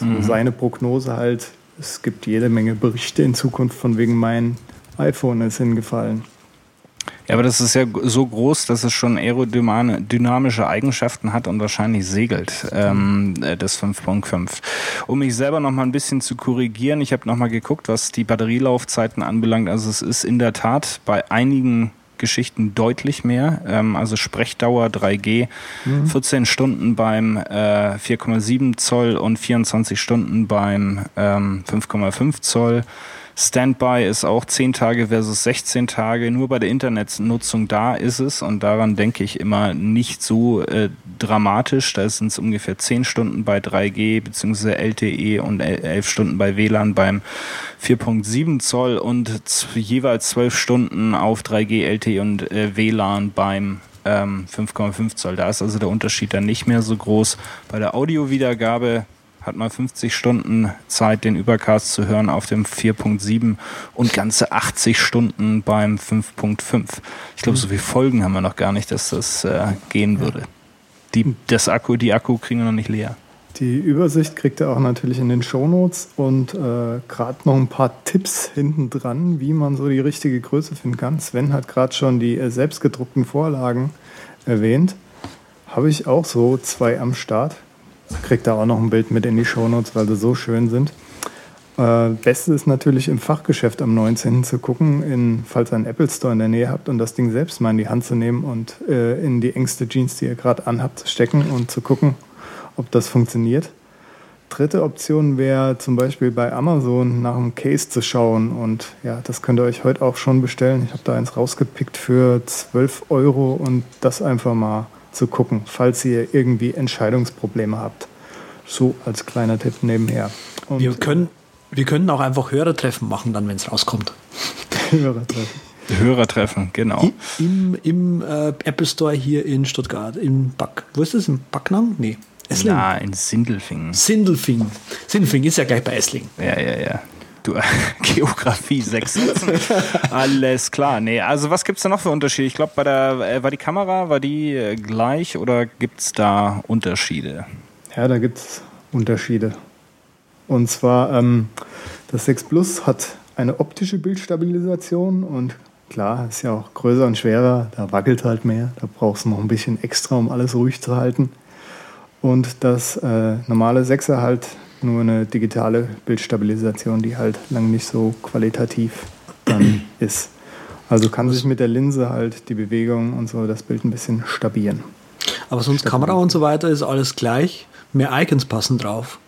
So seine Prognose halt, es gibt jede Menge Berichte in Zukunft von wegen mein iPhone ist hingefallen. Ja, aber das ist ja so groß, dass es schon aerodynamische Eigenschaften hat und wahrscheinlich segelt, ähm, äh, das 5.5. Um mich selber noch mal ein bisschen zu korrigieren, ich habe noch mal geguckt, was die Batterielaufzeiten anbelangt. Also es ist in der Tat bei einigen Geschichten deutlich mehr. Ähm, also Sprechdauer 3G, 14 Stunden beim äh, 4,7 Zoll und 24 Stunden beim ähm, 5,5 Zoll. Standby ist auch 10 Tage versus 16 Tage. Nur bei der Internetnutzung da ist es und daran denke ich immer nicht so äh, dramatisch. Da sind es ungefähr 10 Stunden bei 3G bzw. LTE und 11 Stunden bei WLAN beim 4.7 Zoll und jeweils 12 Stunden auf 3G, LTE und äh, WLAN beim ähm, 5,5 Zoll. Da ist also der Unterschied dann nicht mehr so groß. Bei der Audiowiedergabe hat man 50 Stunden Zeit, den Übercast zu hören auf dem 4.7 und ganze 80 Stunden beim 5.5. Ich glaube, so viele Folgen haben wir noch gar nicht, dass das äh, gehen würde. Die, das Akku, die Akku kriegen wir noch nicht leer. Die Übersicht kriegt ihr auch natürlich in den Shownotes und äh, gerade noch ein paar Tipps hinten dran, wie man so die richtige Größe finden kann. Sven hat gerade schon die äh, selbstgedruckten Vorlagen erwähnt. Habe ich auch so zwei am Start. Kriegt da auch noch ein Bild mit in die Shownotes, weil sie so schön sind. Äh, Beste ist natürlich im Fachgeschäft am 19. zu gucken, in, falls ihr einen Apple Store in der Nähe habt und das Ding selbst mal in die Hand zu nehmen und äh, in die engste Jeans, die ihr gerade anhabt, zu stecken und zu gucken, ob das funktioniert. Dritte Option wäre zum Beispiel bei Amazon nach einem Case zu schauen und ja, das könnt ihr euch heute auch schon bestellen. Ich habe da eins rausgepickt für 12 Euro und das einfach mal zu gucken, falls ihr irgendwie Entscheidungsprobleme habt. So als kleiner Tipp nebenher. Und wir, können, wir können auch einfach Hörertreffen machen, dann, wenn es rauskommt. Hörertreffen. Hörertreffen, genau. Im, im äh, Apple Store hier in Stuttgart, in Back. Wo ist das? Im Backnang? Nee. Essling? Na, in Sindelfingen. Sindelfingen. Sindelfingen ist ja gleich bei Essling. Ja, ja, ja. Du, Geografie, sechs Sätzen. Alles klar. Nee, also was gibt es da noch für Unterschiede? Ich glaube, bei der, äh, war die Kamera, war die äh, gleich oder gibt es da Unterschiede? Ja, da gibt es Unterschiede. Und zwar, ähm, das 6 Plus hat eine optische Bildstabilisation und klar, ist ja auch größer und schwerer, da wackelt halt mehr, da brauchst du noch ein bisschen extra, um alles ruhig zu halten. Und das äh, normale 6er halt nur eine digitale Bildstabilisation, die halt lang nicht so qualitativ dann ist. Also kann sich mit der Linse halt die Bewegung und so das Bild ein bisschen stabieren. Aber sonst Kamera und so weiter ist alles gleich. Mehr Icons passen drauf.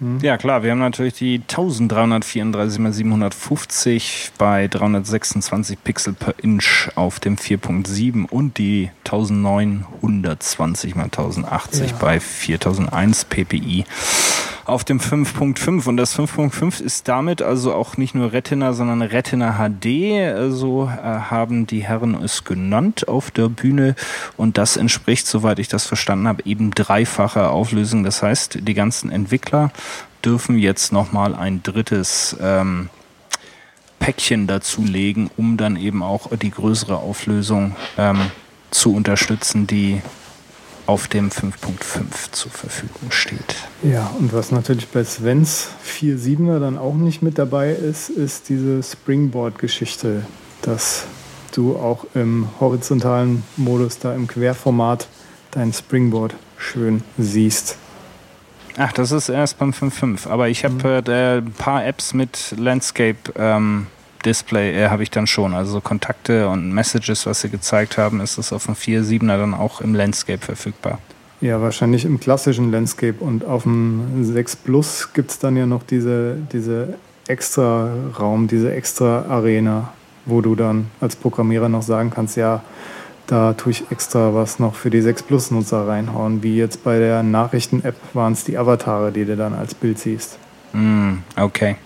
Hm. Ja klar, wir haben natürlich die 1334 x 750 bei 326 Pixel per Inch auf dem 4.7 und die 1920 x 1080 ja. bei 4001 ppi auf dem 5.5 und das 5.5 ist damit also auch nicht nur Retina, sondern Retina HD, so äh, haben die Herren es genannt auf der Bühne und das entspricht, soweit ich das verstanden habe, eben dreifacher Auflösung. Das heißt, die ganzen Entwickler dürfen jetzt nochmal ein drittes ähm, Päckchen dazulegen, um dann eben auch die größere Auflösung ähm, zu unterstützen, die auf dem 5.5 zur Verfügung steht. Ja, und was natürlich bei Svens 4.7er dann auch nicht mit dabei ist, ist diese Springboard-Geschichte, dass du auch im horizontalen Modus, da im Querformat, dein Springboard schön siehst. Ach, das ist erst beim 5.5. Aber ich habe mhm. äh, ein paar Apps mit Landscape ähm, Display äh, habe ich dann schon. Also Kontakte und Messages, was sie gezeigt haben, ist es auf dem 4.7er dann auch im Landscape verfügbar. Ja, wahrscheinlich im klassischen Landscape. Und auf dem 6 Plus gibt es dann ja noch diese, diese extra Raum, diese extra Arena, wo du dann als Programmierer noch sagen kannst, ja, da tue ich extra was noch für die 6 Plus Nutzer reinhauen. Wie jetzt bei der Nachrichten-App waren es die Avatare, die du dann als Bild siehst. Mm, okay.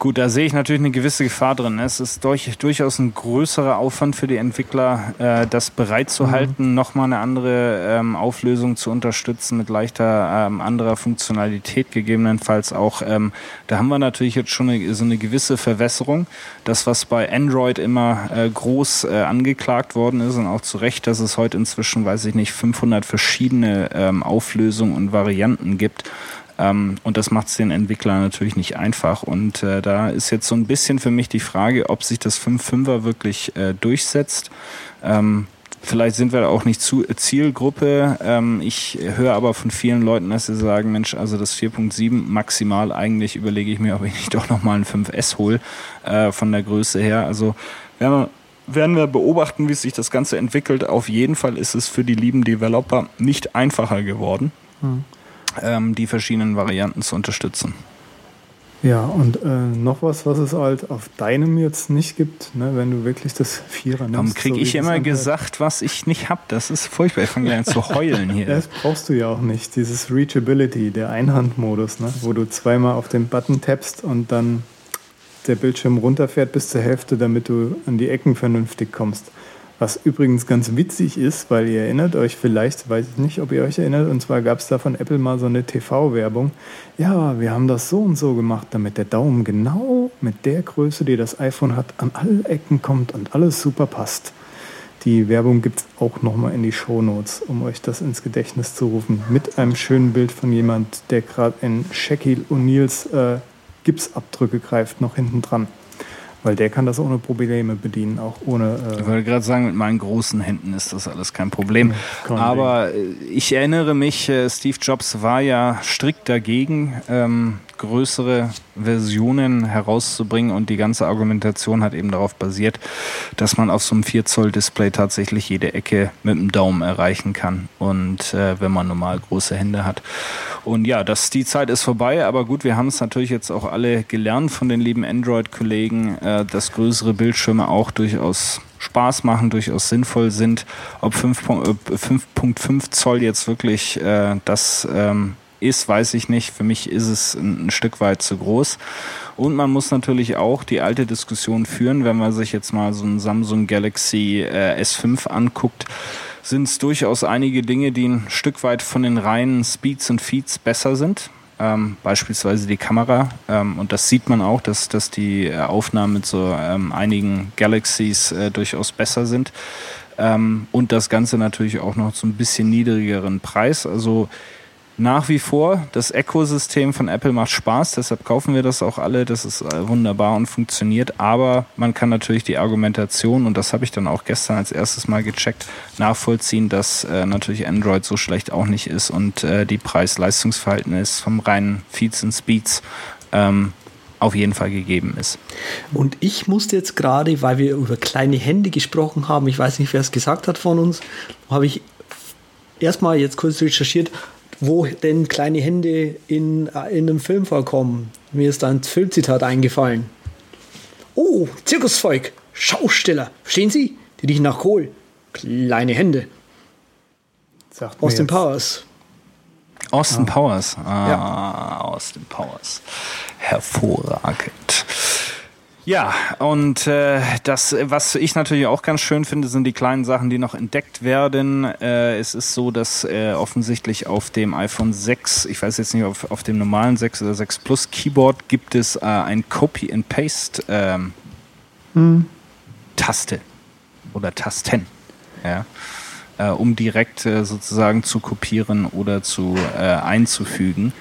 Gut, da sehe ich natürlich eine gewisse Gefahr drin. Es ist durch, durchaus ein größerer Aufwand für die Entwickler, äh, das bereitzuhalten, mhm. nochmal eine andere ähm, Auflösung zu unterstützen mit leichter ähm, anderer Funktionalität gegebenenfalls auch. Ähm, da haben wir natürlich jetzt schon eine, so eine gewisse Verwässerung. Das, was bei Android immer äh, groß äh, angeklagt worden ist und auch zu Recht, dass es heute inzwischen, weiß ich nicht, 500 verschiedene ähm, Auflösungen und Varianten gibt ähm, und das macht es den Entwicklern natürlich nicht einfach. Und äh, da ist jetzt so ein bisschen für mich die Frage, ob sich das 5.5er wirklich äh, durchsetzt. Ähm, Vielleicht sind wir auch nicht zu Zielgruppe. Ähm, ich höre aber von vielen Leuten, dass sie sagen, Mensch, also das 4.7 maximal eigentlich überlege ich mir, ob ich nicht doch nochmal ein 5S hole äh, von der Größe her. Also werden wir, werden wir beobachten, wie sich das Ganze entwickelt. Auf jeden Fall ist es für die lieben Developer nicht einfacher geworden. Hm ähm, die verschiedenen Varianten zu unterstützen. Ja, und äh, noch was, was es halt auf deinem jetzt nicht gibt, ne, wenn du wirklich das Vierer nimmst. Warum kriege so ich immer gesagt, was ich nicht habe? Das ist furchtbar. Ich fange an zu heulen hier. Das brauchst du ja auch nicht. Dieses Reachability, der Einhandmodus, ne, wo du zweimal auf den Button tappst und dann der Bildschirm runterfährt bis zur Hälfte, damit du an die Ecken vernünftig kommst. Was übrigens ganz witzig ist, weil ihr erinnert euch vielleicht, weiß ich nicht, ob ihr euch erinnert, und zwar gab es da von Apple mal so eine TV-Werbung. Ja, wir haben das so und so gemacht, damit der Daumen genau mit der Größe, die das iPhone hat, an alle Ecken kommt und alles super passt. Die Werbung gibt es auch nochmal in die Show Notes, um euch das ins Gedächtnis zu rufen. Mit einem schönen Bild von jemand, der gerade in Shaquille O'Neals äh, Gipsabdrücke greift, noch hinten dran. Weil der kann das ohne Probleme bedienen, auch ohne. Äh ich wollte gerade sagen, mit meinen großen Händen ist das alles kein Problem. Kein Aber Ding. Äh, ich erinnere mich, äh, Steve Jobs war ja strikt dagegen, ähm, größere Versionen herauszubringen und die ganze Argumentation hat eben darauf basiert, dass man auf so einem 4 Zoll Display tatsächlich jede Ecke mit dem Daumen erreichen kann und äh, wenn man normal große Hände hat. Und ja, das, die Zeit ist vorbei, aber gut, wir haben es natürlich jetzt auch alle gelernt von den lieben Android-Kollegen, äh, dass größere Bildschirme auch durchaus Spaß machen, durchaus sinnvoll sind. Ob 5.5 Zoll jetzt wirklich äh, das ähm, ist, weiß ich nicht. Für mich ist es ein, ein, Stück weit zu groß. Und man muss natürlich auch die alte Diskussion führen, wenn man sich jetzt mal so ein Samsung Galaxy äh, S5 anguckt, sind es durchaus einige Dinge, die ein Stück weit von den reinen Speeds und Feeds besser sind. Ähm, beispielsweise die Kamera. Ähm, und das sieht man auch, dass, dass die äh, Aufnahmen mit so ähm, einigen Galaxies äh, durchaus besser sind. Ähm, und das Ganze natürlich auch noch zu ein bisschen niedrigeren Preis. Also nach wie vor, das Ökosystem von Apple macht Spaß, deshalb kaufen wir das auch alle. Das ist äh, wunderbar und funktioniert. Aber man kann natürlich die Argumentation, und das habe ich dann auch gestern als erstes Mal gecheckt, nachvollziehen, dass äh, natürlich Android so schlecht auch nicht ist und äh, die Preis-Leistungsverhältnis vom reinen Feeds und Speeds ähm, auf jeden Fall gegeben ist. Und ich musste jetzt gerade, weil wir über kleine Hände gesprochen haben, ich weiß nicht, wer es gesagt hat von uns, habe ich erstmal jetzt kurz recherchiert, wo denn kleine Hände in, äh, in einem Film vorkommen. Mir ist ein Filmzitat eingefallen. Oh, Zirkusvolk, Schausteller, stehen Sie? Die riechen nach Kohl. Kleine Hände. Sagt Austin Powers. Austin ah. Powers. Ah, ja. Austin Powers. Hervorragend. Ja, und äh, das, was ich natürlich auch ganz schön finde, sind die kleinen Sachen, die noch entdeckt werden. Äh, es ist so, dass äh, offensichtlich auf dem iPhone 6, ich weiß jetzt nicht, auf, auf dem normalen 6 oder 6 Plus Keyboard gibt es äh, ein Copy and Paste ähm, hm. Taste oder Tasten, ja, äh, um direkt äh, sozusagen zu kopieren oder zu einzufügen.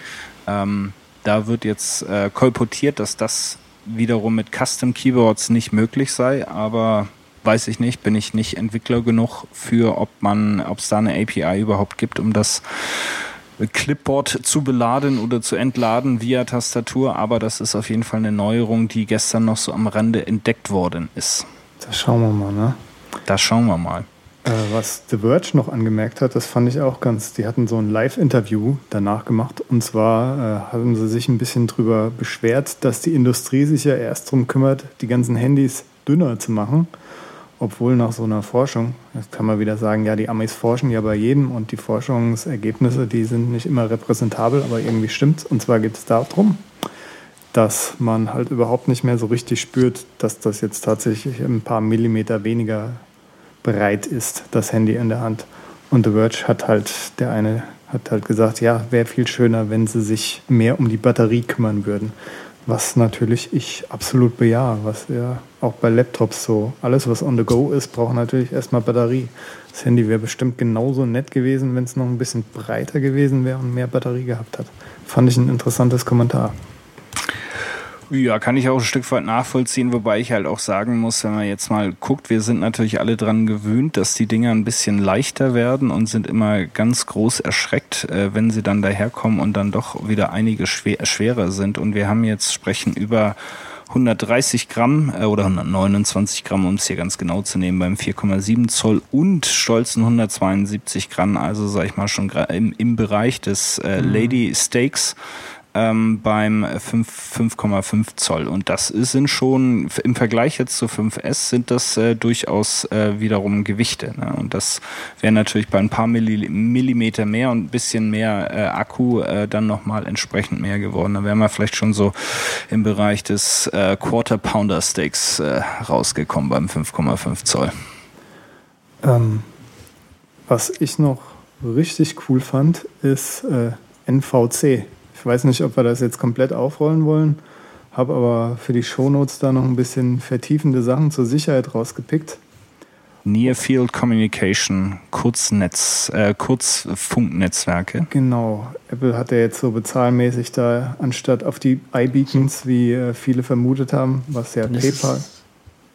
Ähm, da wird jetzt kolportiert, dass das wiederum mit Custom Keyboards nicht möglich sei, aber weiß ich nicht, bin ich nicht Entwickler genug für, ob man, ob es da eine API überhaupt gibt, um das Clipboard zu beladen oder zu entladen via Tastatur, aber das ist auf jeden Fall eine Neuerung, die gestern noch so am Rande entdeckt worden ist. Da schauen wir mal, ne? Da schauen wir mal. Äh, was The Verge noch angemerkt hat, das fand ich auch ganz, die hatten so ein Live-Interview danach gemacht und zwar äh, haben sie sich ein bisschen drüber beschwert, dass die Industrie sich ja erst darum kümmert, die ganzen Handys dünner zu machen, obwohl nach so einer Forschung, jetzt kann man wieder sagen, ja, die Amis forschen ja bei jedem und die Forschungsergebnisse, die sind nicht immer repräsentabel, aber irgendwie stimmt's. Und zwar geht es darum, dass man halt überhaupt nicht mehr so richtig spürt, dass das jetzt tatsächlich ein paar Millimeter weniger bereit ist, das Handy in der Hand. Und The Verge hat halt, der eine hat halt gesagt, ja, wäre viel schöner, wenn sie sich mehr um die Batterie kümmern würden. Was natürlich ich absolut bejahe, was ja auch bei Laptops so, alles was on the go ist, braucht natürlich erstmal Batterie. Das Handy wäre bestimmt genauso nett gewesen, wenn es noch ein bisschen breiter gewesen wäre und mehr Batterie gehabt hat. Fand ich ein interessantes Kommentar. Ja, kann ich auch ein Stück weit nachvollziehen, wobei ich halt auch sagen muss, wenn man jetzt mal guckt, wir sind natürlich alle dran gewöhnt, dass die Dinger ein bisschen leichter werden und sind immer ganz groß erschreckt, äh, wenn sie dann daherkommen und dann doch wieder einige schwer, schwerer sind. Und wir haben jetzt sprechen über 130 Gramm äh, oder 129 Gramm, um es hier ganz genau zu nehmen, beim 4,7 Zoll und stolzen 172 Gramm, also sag ich mal schon im, im Bereich des äh, mhm. Lady Steaks ähm, beim 5,5 Zoll. Und das sind schon im Vergleich jetzt zu 5S sind das äh, durchaus äh, wiederum Gewichte. Ne? Und das wäre natürlich bei ein paar Millimeter mehr und ein bisschen mehr äh, Akku äh, dann nochmal entsprechend mehr geworden. Da wären wir vielleicht schon so im Bereich des äh, Quarter Pounder Steaks äh, rausgekommen beim 5,5 Zoll. Ähm, was ich noch richtig cool fand, ist äh, NVC. Ich weiß nicht, ob wir das jetzt komplett aufrollen wollen, habe aber für die Shownotes da noch ein bisschen vertiefende Sachen zur Sicherheit rausgepickt. Near Field Communication, Kurznetz, äh, Kurzfunknetzwerke. Genau. Apple hat ja jetzt so bezahlmäßig da, anstatt auf die iBeacons, wie äh, viele vermutet haben, was ja das PayPal, ist,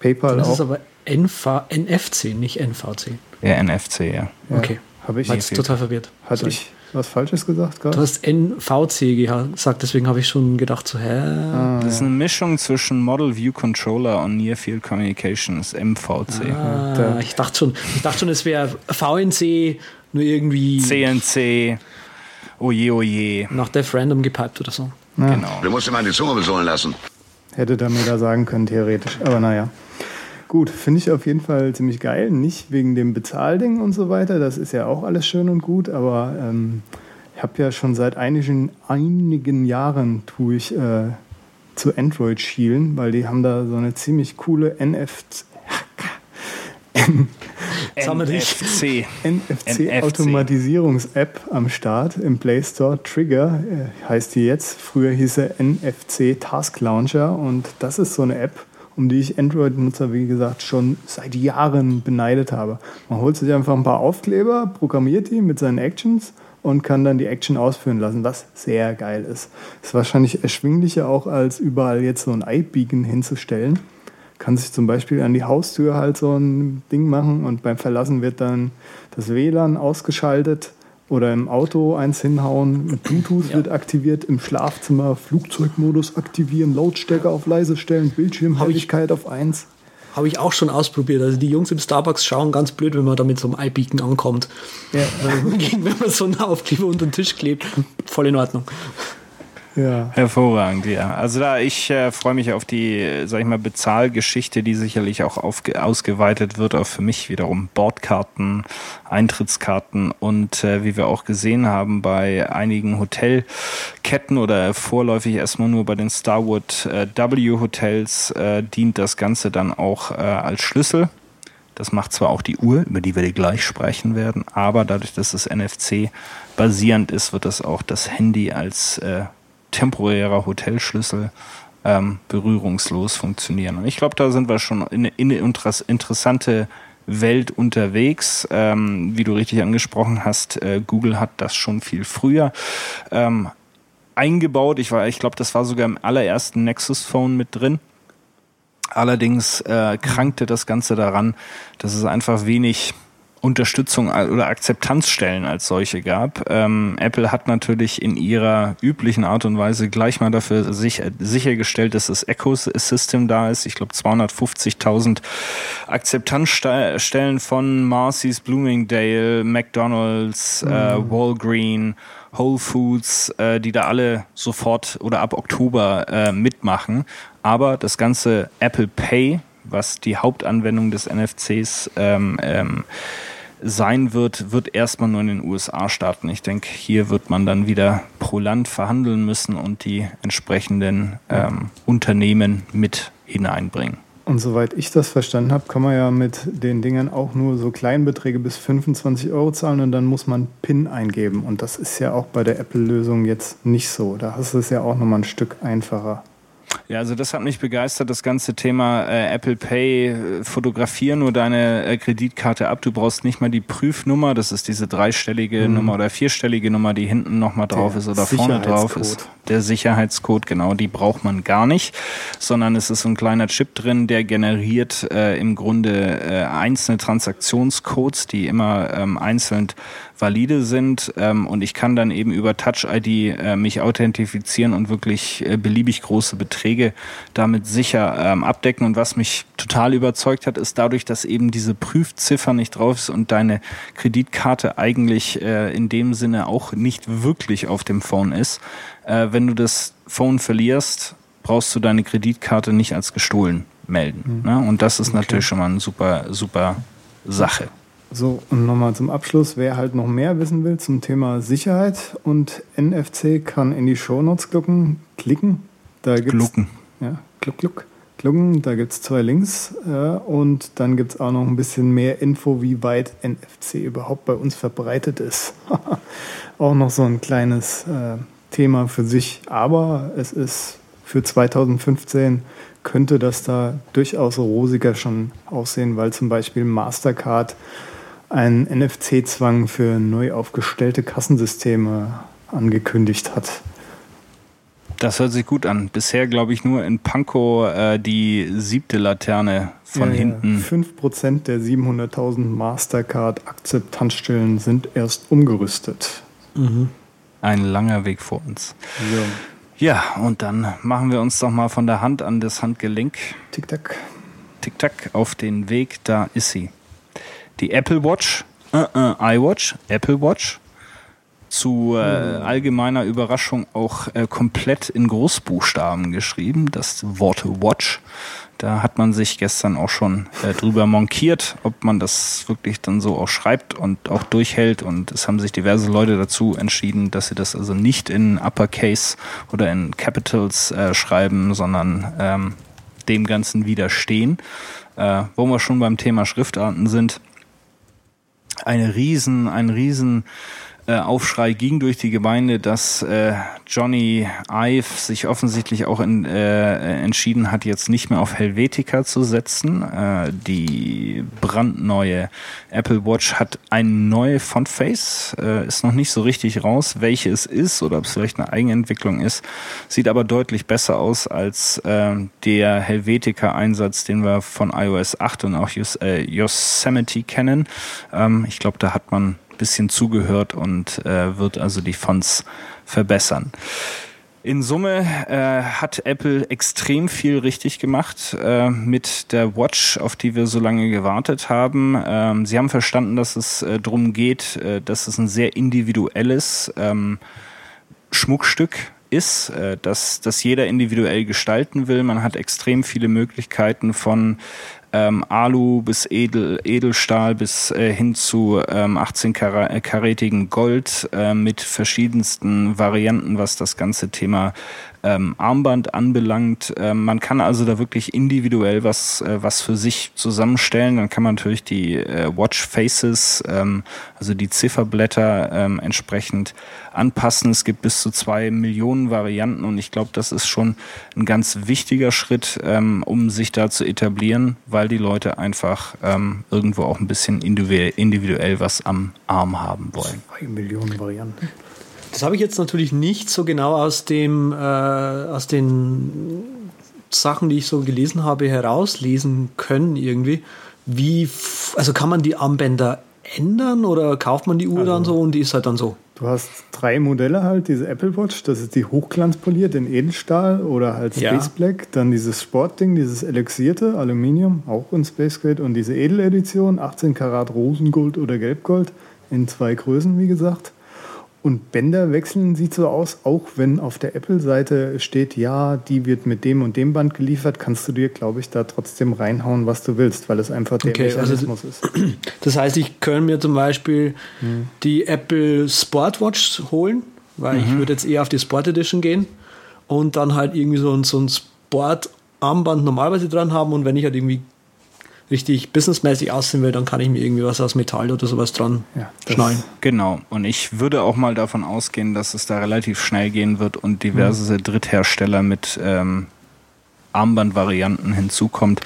PayPal das auch. Das ist aber NV, NFC, nicht NVC. Ja, NFC, ja. ja okay. Habe ich jetzt total verwirrt. Hatte ich was Falsches gesagt gerade? Du hast NVC gesagt, deswegen habe ich schon gedacht, so, hä? Ah, das ist eine Mischung zwischen Model View Controller und Near Field Communication, das MVC. Ah, ich dachte schon, ich dachte schon, es wäre VNC, nur irgendwie. CNC, oje, oje. Nach Def Random gepiped oder so. Ja. Genau. Du musst dir mal die Zunge besohlen lassen. Hätte da mir da sagen können, theoretisch. Aber naja. Gut, finde ich auf jeden Fall ziemlich geil. Nicht wegen dem Bezahlding und so weiter, das ist ja auch alles schön und gut, aber ähm, ich habe ja schon seit einigen, einigen Jahren tue ich äh, zu Android schielen, weil die haben da so eine ziemlich coole NFC. NFC. NFC-Automatisierungs-App am Start im Play Store. Trigger äh, heißt die jetzt. Früher hieß er NFC Task Launcher und das ist so eine App, um die ich Android-Nutzer, wie gesagt, schon seit Jahren beneidet habe. Man holt sich einfach ein paar Aufkleber, programmiert die mit seinen Actions und kann dann die Action ausführen lassen, was sehr geil ist. Ist wahrscheinlich erschwinglicher auch als überall jetzt so ein iBeacon hinzustellen. Kann sich zum Beispiel an die Haustür halt so ein Ding machen und beim Verlassen wird dann das WLAN ausgeschaltet oder im Auto eins hinhauen. Bluetooth ja. wird aktiviert, im Schlafzimmer Flugzeugmodus aktivieren, Lautstärke auf leise stellen, Bildschirmhelligkeit auf 1. Habe ich auch schon ausprobiert. Also die Jungs im Starbucks schauen ganz blöd, wenn man da mit so einem iBeacon ankommt. Ja. wenn man so einen Aufkleber unter den Tisch klebt, voll in Ordnung. Ja. Hervorragend, ja. Also da ich äh, freue mich auf die, sag ich mal, Bezahlgeschichte, die sicherlich auch aufge ausgeweitet wird auf für mich wiederum Bordkarten, Eintrittskarten und äh, wie wir auch gesehen haben bei einigen Hotelketten oder vorläufig erstmal nur bei den Starwood äh, W Hotels äh, dient das Ganze dann auch äh, als Schlüssel. Das macht zwar auch die Uhr, über die wir gleich sprechen werden, aber dadurch, dass es NFC basierend ist, wird das auch das Handy als äh, temporärer Hotelschlüssel ähm, berührungslos funktionieren. Und ich glaube, da sind wir schon in, in eine interessante Welt unterwegs. Ähm, wie du richtig angesprochen hast, äh, Google hat das schon viel früher ähm, eingebaut. Ich, ich glaube, das war sogar im allerersten Nexus Phone mit drin. Allerdings äh, krankte das Ganze daran, dass es einfach wenig Unterstützung oder Akzeptanzstellen als solche gab. Ähm, Apple hat natürlich in ihrer üblichen Art und Weise gleich mal dafür sich, sichergestellt, dass das Ecosystem da ist. Ich glaube 250.000 Akzeptanzstellen von Marcy's, Bloomingdale, McDonald's, äh, mhm. äh, Walgreen, Whole Foods, äh, die da alle sofort oder ab Oktober äh, mitmachen. Aber das ganze Apple Pay, was die Hauptanwendung des NFCs ähm, ähm, sein wird, wird erstmal nur in den USA starten. Ich denke, hier wird man dann wieder pro Land verhandeln müssen und die entsprechenden ähm, Unternehmen mit hineinbringen. Und soweit ich das verstanden habe, kann man ja mit den Dingern auch nur so Kleinbeträge bis 25 Euro zahlen und dann muss man PIN eingeben. Und das ist ja auch bei der Apple-Lösung jetzt nicht so. Da hast du es ja auch nochmal ein Stück einfacher. Ja, also das hat mich begeistert, das ganze Thema äh, Apple Pay. Äh, fotografier nur deine äh, Kreditkarte ab. Du brauchst nicht mal die Prüfnummer. Das ist diese dreistellige mhm. Nummer oder vierstellige Nummer, die hinten nochmal drauf Der ist oder vorne drauf ist. Der Sicherheitscode, genau, die braucht man gar nicht, sondern es ist so ein kleiner Chip drin, der generiert äh, im Grunde äh, einzelne Transaktionscodes, die immer ähm, einzeln valide sind ähm, und ich kann dann eben über Touch ID äh, mich authentifizieren und wirklich äh, beliebig große Beträge damit sicher ähm, abdecken. Und was mich total überzeugt hat, ist dadurch, dass eben diese Prüfziffer nicht drauf ist und deine Kreditkarte eigentlich äh, in dem Sinne auch nicht wirklich auf dem Phone ist. Äh, wenn du das Phone verlierst, brauchst du deine Kreditkarte nicht als gestohlen melden. Mhm. Ne? Und das ist okay. natürlich schon mal eine super, super Sache. So, und nochmal zum Abschluss, wer halt noch mehr wissen will zum Thema Sicherheit und NFC, kann in die Shownotes klicken. klicken. Da gibt's, Glucken. Ja, gluck, gluck. Glucken, da gibt es zwei Links äh, und dann gibt es auch noch ein bisschen mehr Info, wie weit NFC überhaupt bei uns verbreitet ist. auch noch so ein kleines äh, Thema für sich, aber es ist für 2015 könnte das da durchaus rosiger schon aussehen, weil zum Beispiel Mastercard einen NFC-Zwang für neu aufgestellte Kassensysteme angekündigt hat. Das hört sich gut an. Bisher glaube ich nur in Pankow äh, die siebte Laterne von ja, hinten. Ja. 5% der 700.000 Mastercard-Akzeptanzstellen sind erst umgerüstet. Mhm. Ein langer Weg vor uns. Ja. Ja, und dann machen wir uns doch mal von der Hand an das Handgelenk. Tick-Tack. Tick-Tack auf den Weg, da ist sie. Die Apple Watch, äh, äh, iWatch, Apple Watch. Zu äh, allgemeiner Überraschung auch äh, komplett in Großbuchstaben geschrieben, das Wort Watch. Da hat man sich gestern auch schon äh, drüber monkiert, ob man das wirklich dann so auch schreibt und auch durchhält. Und es haben sich diverse Leute dazu entschieden, dass sie das also nicht in Uppercase oder in Capitals äh, schreiben, sondern ähm, dem Ganzen widerstehen. Äh, wo wir schon beim Thema Schriftarten sind. Eine riesen, ein riesen äh, Aufschrei ging durch die Gemeinde, dass äh, Johnny Ive sich offensichtlich auch in, äh, entschieden hat, jetzt nicht mehr auf Helvetica zu setzen. Äh, die brandneue Apple Watch hat eine neue Fontface, äh, ist noch nicht so richtig raus, welche es ist oder ob es vielleicht eine Eigenentwicklung ist, sieht aber deutlich besser aus als äh, der Helvetica-Einsatz, den wir von iOS 8 und auch Yos äh, Yosemite kennen. Ähm, ich glaube, da hat man bisschen zugehört und äh, wird also die Fonts verbessern. In Summe äh, hat Apple extrem viel richtig gemacht äh, mit der Watch, auf die wir so lange gewartet haben. Ähm, sie haben verstanden, dass es äh, darum geht, äh, dass es ein sehr individuelles ähm, Schmuckstück ist, äh, dass, dass jeder individuell gestalten will. Man hat extrem viele Möglichkeiten von ähm, Alu bis Edel, Edelstahl bis äh, hin zu ähm, 18-karätigen Gold äh, mit verschiedensten Varianten, was das ganze Thema ähm, Armband anbelangt. Ähm, man kann also da wirklich individuell was, äh, was für sich zusammenstellen. Dann kann man natürlich die äh, Watch Faces, ähm, also die Zifferblätter ähm, entsprechend anpassen. Es gibt bis zu zwei Millionen Varianten und ich glaube, das ist schon ein ganz wichtiger Schritt, ähm, um sich da zu etablieren, weil die Leute einfach ähm, irgendwo auch ein bisschen individuell, was am Arm haben wollen. Zwei Millionen Varianten. Das habe ich jetzt natürlich nicht so genau aus, dem, äh, aus den Sachen, die ich so gelesen habe, herauslesen können irgendwie. Wie, also kann man die Armbänder ändern oder kauft man die Uhr also, dann so und die ist halt dann so? Du hast drei Modelle halt, diese Apple Watch, das ist die hochglanzpoliert in Edelstahl oder halt Space ja. Black, dann dieses Sportding, dieses elixierte Aluminium, auch in Space Grade und diese Edeledition, 18 Karat Rosengold oder Gelbgold in zwei Größen, wie gesagt. Und Bänder wechseln sieht so aus, auch wenn auf der Apple-Seite steht, ja, die wird mit dem und dem Band geliefert, kannst du dir, glaube ich, da trotzdem reinhauen, was du willst, weil es einfach der okay, also Mechanismus also, ist. Das heißt, ich könnte mir zum Beispiel hm. die Apple Sportwatch holen, weil mhm. ich würde jetzt eher auf die Sport Edition gehen und dann halt irgendwie so ein, so ein Sport-Armband normalerweise dran haben und wenn ich halt irgendwie richtig businessmäßig aussehen will, dann kann ich mir irgendwie was aus Metall oder sowas dran ja, schneiden. Genau. Und ich würde auch mal davon ausgehen, dass es da relativ schnell gehen wird und diverse mhm. Dritthersteller mit ähm, Armbandvarianten hinzukommt,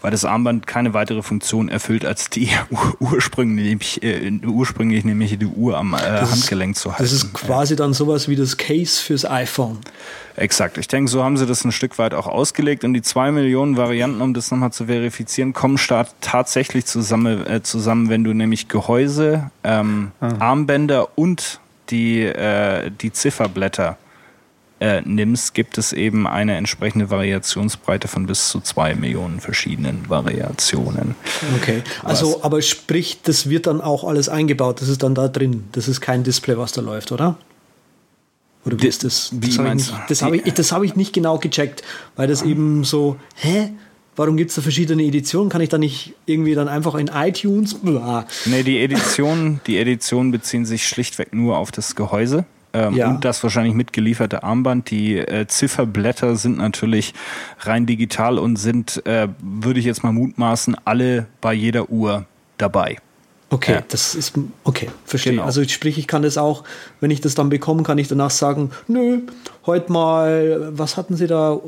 weil das Armband keine weitere Funktion erfüllt, als die ursprünglich, äh, ursprünglich nämlich die Uhr am äh, Handgelenk zu halten. Das ist quasi dann sowas wie das Case fürs iPhone. Exakt. Ich denke, so haben sie das ein Stück weit auch ausgelegt und die zwei Millionen Varianten, um das nochmal zu verifizieren, kommen start tatsächlich zusammen, äh, zusammen, wenn du nämlich Gehäuse, ähm, ah. Armbänder und die, äh, die Zifferblätter äh, nimmst, gibt es eben eine entsprechende Variationsbreite von bis zu zwei Millionen verschiedenen Variationen. Okay, also aber sprich, das wird dann auch alles eingebaut, das ist dann da drin, das ist kein Display, was da läuft, oder? Oder wie ist das? Das habe ich, hab ich, hab ich nicht genau gecheckt, weil das eben so, hä? Warum gibt es da verschiedene Editionen? Kann ich da nicht irgendwie dann einfach in iTunes? Blah. Nee, die Editionen, die Editionen beziehen sich schlichtweg nur auf das Gehäuse. Ähm, ja. Und das wahrscheinlich mitgelieferte Armband. Die äh, Zifferblätter sind natürlich rein digital und sind, äh, würde ich jetzt mal mutmaßen, alle bei jeder Uhr dabei. Okay, ja. das ist okay, verstehe. Genau. Also sprich, ich kann das auch, wenn ich das dann bekomme, kann ich danach sagen, nö, heute mal, was hatten Sie da?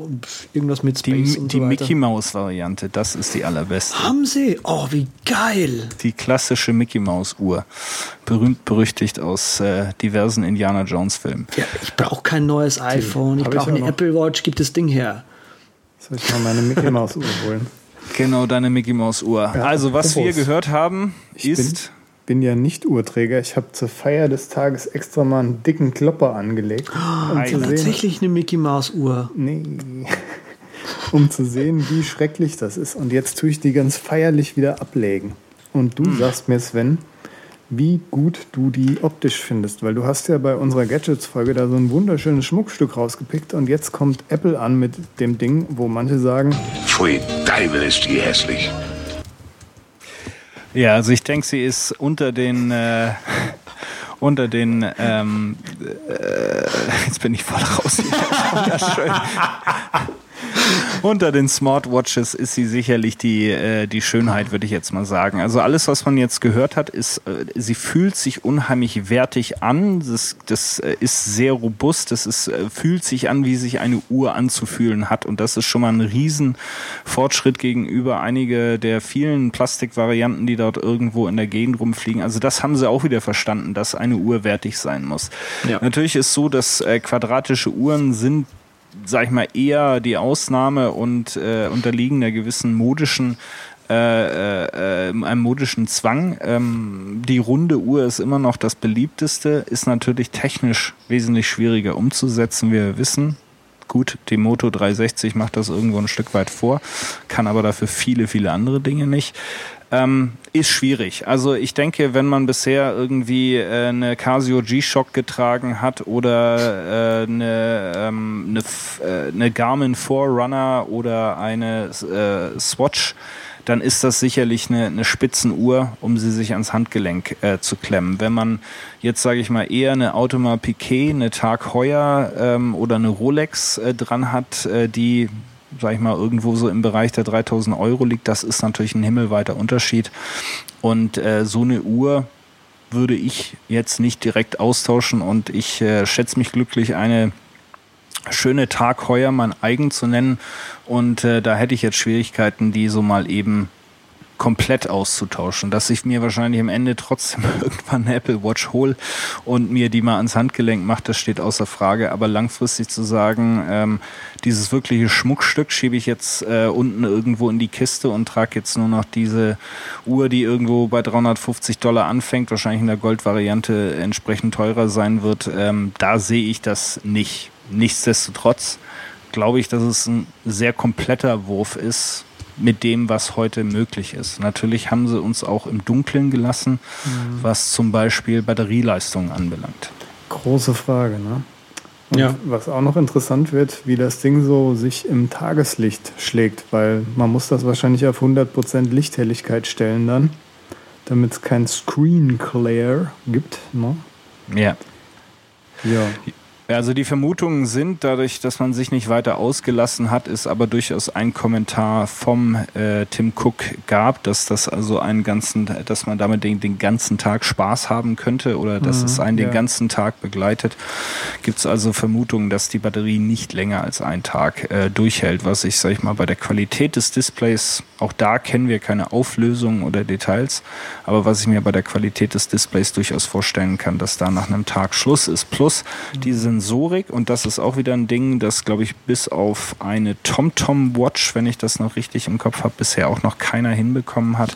Irgendwas mit Space Die, und die so Mickey Mouse Variante, das ist die allerbeste. Haben Sie? Oh, wie geil! Die klassische Mickey Mouse Uhr, berühmt berüchtigt aus äh, diversen Indiana Jones Filmen. Ja, ich brauche kein neues iPhone, ich brauche eine Apple Watch, gibt das Ding her. Soll ich mal meine Mickey Mouse Uhr holen? Genau, deine Mickey Maus Uhr. Ja, also, was wir gehört haben, ich ist. Bin, bin ja nicht Uhrträger. Ich habe zur Feier des Tages extra mal einen dicken Klopper angelegt. Um Nein, zu tatsächlich eine Mickey Maus Uhr. Nee. um zu sehen, wie schrecklich das ist. Und jetzt tue ich die ganz feierlich wieder ablegen. Und du hm. sagst mir, Sven, wie gut du die optisch findest, weil du hast ja bei unserer Gadgets-Folge da so ein wunderschönes Schmuckstück rausgepickt und jetzt kommt Apple an mit dem Ding, wo manche sagen, Pfui, Teufel ist die hässlich. Ja, also ich denke, sie ist unter den äh, unter den ähm, äh, jetzt bin ich voll raus hier. Unter den Smartwatches ist sie sicherlich die, äh, die Schönheit, würde ich jetzt mal sagen. Also alles, was man jetzt gehört hat, ist, äh, sie fühlt sich unheimlich wertig an. Das, das äh, ist sehr robust. Das ist, äh, fühlt sich an, wie sich eine Uhr anzufühlen hat. Und das ist schon mal ein Riesenfortschritt gegenüber einige der vielen Plastikvarianten, die dort irgendwo in der Gegend rumfliegen. Also das haben sie auch wieder verstanden, dass eine Uhr wertig sein muss. Ja. Natürlich ist so, dass äh, quadratische Uhren sind sag ich mal, eher die Ausnahme und äh, unterliegen einer gewissen modischen äh, äh, einem modischen Zwang. Ähm, die runde Uhr ist immer noch das beliebteste, ist natürlich technisch wesentlich schwieriger umzusetzen, wie wir wissen. Gut, die Moto 360 macht das irgendwo ein Stück weit vor, kann aber dafür viele, viele andere Dinge nicht. Ähm, ist schwierig. Also ich denke, wenn man bisher irgendwie äh, eine Casio G-Shock getragen hat oder äh, eine, ähm, eine, äh, eine Garmin Forerunner oder eine äh, Swatch, dann ist das sicherlich eine, eine Spitzenuhr, um sie sich ans Handgelenk äh, zu klemmen. Wenn man jetzt, sage ich mal, eher eine Audemars Piquet, eine Tag Heuer ähm, oder eine Rolex äh, dran hat, äh, die sag ich mal, irgendwo so im Bereich der 3000 Euro liegt, das ist natürlich ein himmelweiter Unterschied. Und äh, so eine Uhr würde ich jetzt nicht direkt austauschen und ich äh, schätze mich glücklich, eine schöne Tag heuer mein eigen zu nennen. Und äh, da hätte ich jetzt Schwierigkeiten, die so mal eben komplett auszutauschen. Dass ich mir wahrscheinlich am Ende trotzdem irgendwann eine Apple Watch hole und mir die mal ans Handgelenk mache, das steht außer Frage. Aber langfristig zu sagen, ähm, dieses wirkliche Schmuckstück schiebe ich jetzt äh, unten irgendwo in die Kiste und trage jetzt nur noch diese Uhr, die irgendwo bei 350 Dollar anfängt, wahrscheinlich in der Goldvariante entsprechend teurer sein wird. Ähm, da sehe ich das nicht. Nichtsdestotrotz glaube ich, dass es ein sehr kompletter Wurf ist mit dem, was heute möglich ist. Natürlich haben sie uns auch im Dunkeln gelassen, mhm. was zum Beispiel Batterieleistung anbelangt. Große Frage, ne? Und ja. was auch noch interessant wird, wie das Ding so sich im Tageslicht schlägt, weil man muss das wahrscheinlich auf 100% Lichthelligkeit stellen dann, damit es kein Screen Glare gibt. Ne? Ja. Ja. Also die Vermutungen sind, dadurch, dass man sich nicht weiter ausgelassen hat, ist aber durchaus ein Kommentar vom äh, Tim Cook gab, dass das also einen ganzen, dass man damit den, den ganzen Tag Spaß haben könnte oder dass mhm, es einen ja. den ganzen Tag begleitet. Gibt es also Vermutungen, dass die Batterie nicht länger als einen Tag äh, durchhält, was ich, sag ich mal, bei der Qualität des Displays, auch da kennen wir keine Auflösungen oder Details, aber was ich mir bei der Qualität des Displays durchaus vorstellen kann, dass da nach einem Tag Schluss ist. Plus mhm. diese Sensorik und das ist auch wieder ein Ding, das glaube ich bis auf eine TomTom Watch, wenn ich das noch richtig im Kopf habe, bisher auch noch keiner hinbekommen hat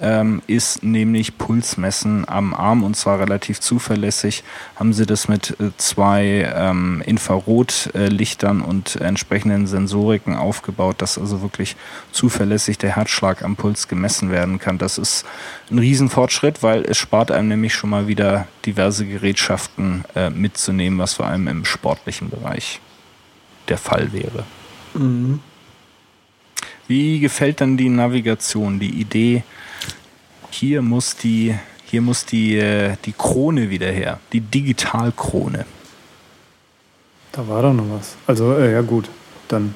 ähm, ist nämlich Pulsmessen am Arm und zwar relativ zuverlässig. Haben sie das mit äh, zwei ähm, Infrarotlichtern und entsprechenden Sensoriken aufgebaut, dass also wirklich zuverlässig der Herzschlag am Puls gemessen werden kann. Das ist ein Riesenfortschritt, weil es spart einem nämlich schon mal wieder diverse Gerätschaften äh, mitzunehmen, was vor allem im sportlichen Bereich der Fall wäre. Mhm. Wie gefällt dann die Navigation, die Idee, hier muss die, hier muss die, äh, die Krone wieder her, die Digitalkrone. Da war doch noch was. Also, äh, ja gut, dann,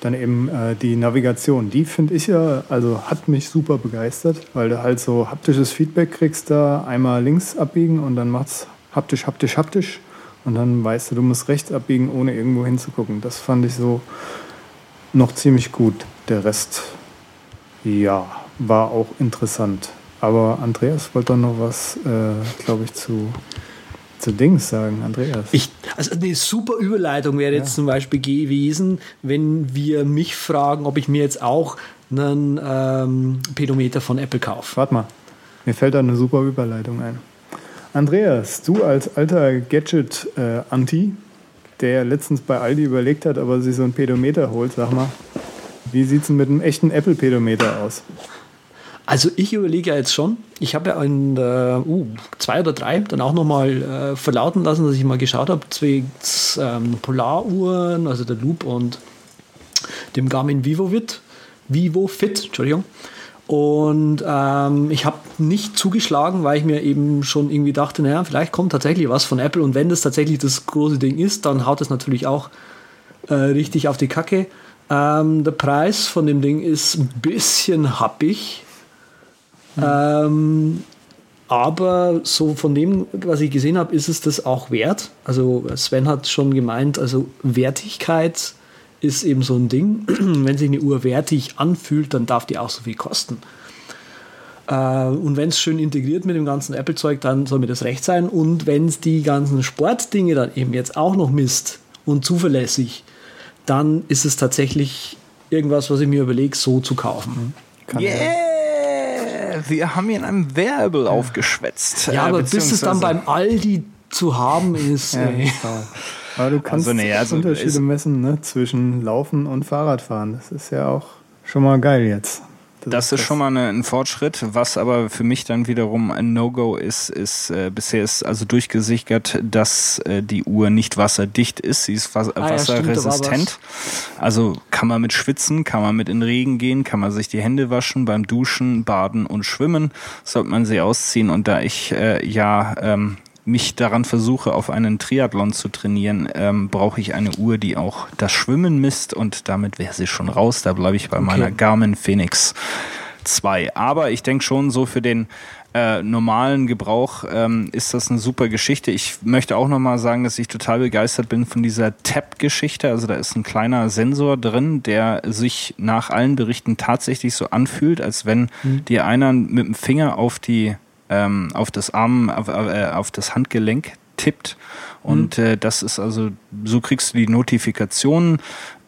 dann eben äh, die Navigation. Die finde ich ja, also hat mich super begeistert, weil du halt so haptisches Feedback kriegst da, einmal links abbiegen und dann macht's haptisch, haptisch, haptisch. Und dann weißt du, du musst rechts abbiegen, ohne irgendwo hinzugucken. Das fand ich so noch ziemlich gut. Der Rest, ja, war auch interessant. Aber Andreas wollte doch noch was, äh, glaube ich, zu, zu Dings sagen. Andreas. Ich, also eine super Überleitung wäre jetzt ja. zum Beispiel gewesen, wenn wir mich fragen, ob ich mir jetzt auch einen ähm, Pedometer von Apple kaufe. Warte mal, mir fällt da eine super Überleitung ein. Andreas, du als alter Gadget-Anti, der letztens bei Aldi überlegt hat, ob er sich so ein Pedometer holt, sag mal, wie sieht es denn mit einem echten Apple-Pedometer aus? Also ich überlege jetzt schon, ich habe ja in uh, zwei oder drei dann auch nochmal äh, verlauten lassen, dass ich mal geschaut habe, zwecks ähm, Polaruhren, also der Loop und dem Garmin VivoFit, VivoFit, Entschuldigung. Und ähm, ich habe nicht zugeschlagen, weil ich mir eben schon irgendwie dachte, naja, vielleicht kommt tatsächlich was von Apple und wenn das tatsächlich das große Ding ist, dann haut es natürlich auch äh, richtig auf die Kacke. Ähm, der Preis von dem Ding ist ein bisschen happig, ähm, aber so von dem, was ich gesehen habe, ist es das auch wert. Also Sven hat schon gemeint, also Wertigkeit ist eben so ein Ding. wenn sich eine Uhr wertig anfühlt, dann darf die auch so viel kosten. Äh, und wenn es schön integriert mit dem ganzen Apple-Zeug, dann soll mir das recht sein. Und wenn es die ganzen Sportdinge dann eben jetzt auch noch misst und zuverlässig, dann ist es tatsächlich irgendwas, was ich mir überlege, so zu kaufen. Kann yeah! Wir haben ihn in einem Werbel ja. aufgeschwätzt. Ja, äh, aber bis es dann beim Aldi zu haben ist. Ja, aber du kannst also, nee, also Unterschiede messen ne, zwischen Laufen und Fahrradfahren. Das ist ja auch schon mal geil jetzt. Das, ist schon mal eine, ein Fortschritt. Was aber für mich dann wiederum ein No-Go ist, ist äh, bisher ist also durchgesichert, dass äh, die Uhr nicht wasserdicht ist. Sie ist was ah, wasserresistent. Ja, also kann man mit schwitzen, kann man mit in Regen gehen, kann man sich die Hände waschen beim Duschen, Baden und Schwimmen. Sollte man sie ausziehen. Und da ich äh, ja ähm, mich daran versuche, auf einen Triathlon zu trainieren, ähm, brauche ich eine Uhr, die auch das Schwimmen misst und damit wäre sie schon raus. Da bleibe ich bei okay. meiner Garmin Phoenix 2. Aber ich denke schon so für den äh, normalen Gebrauch ähm, ist das eine super Geschichte. Ich möchte auch nochmal sagen, dass ich total begeistert bin von dieser Tab-Geschichte. Also da ist ein kleiner Sensor drin, der sich nach allen Berichten tatsächlich so anfühlt, als wenn mhm. dir einer mit dem Finger auf die ähm, auf das Arm, auf, äh, auf das Handgelenk tippt. Und mhm. äh, das ist also, so kriegst du die Notifikationen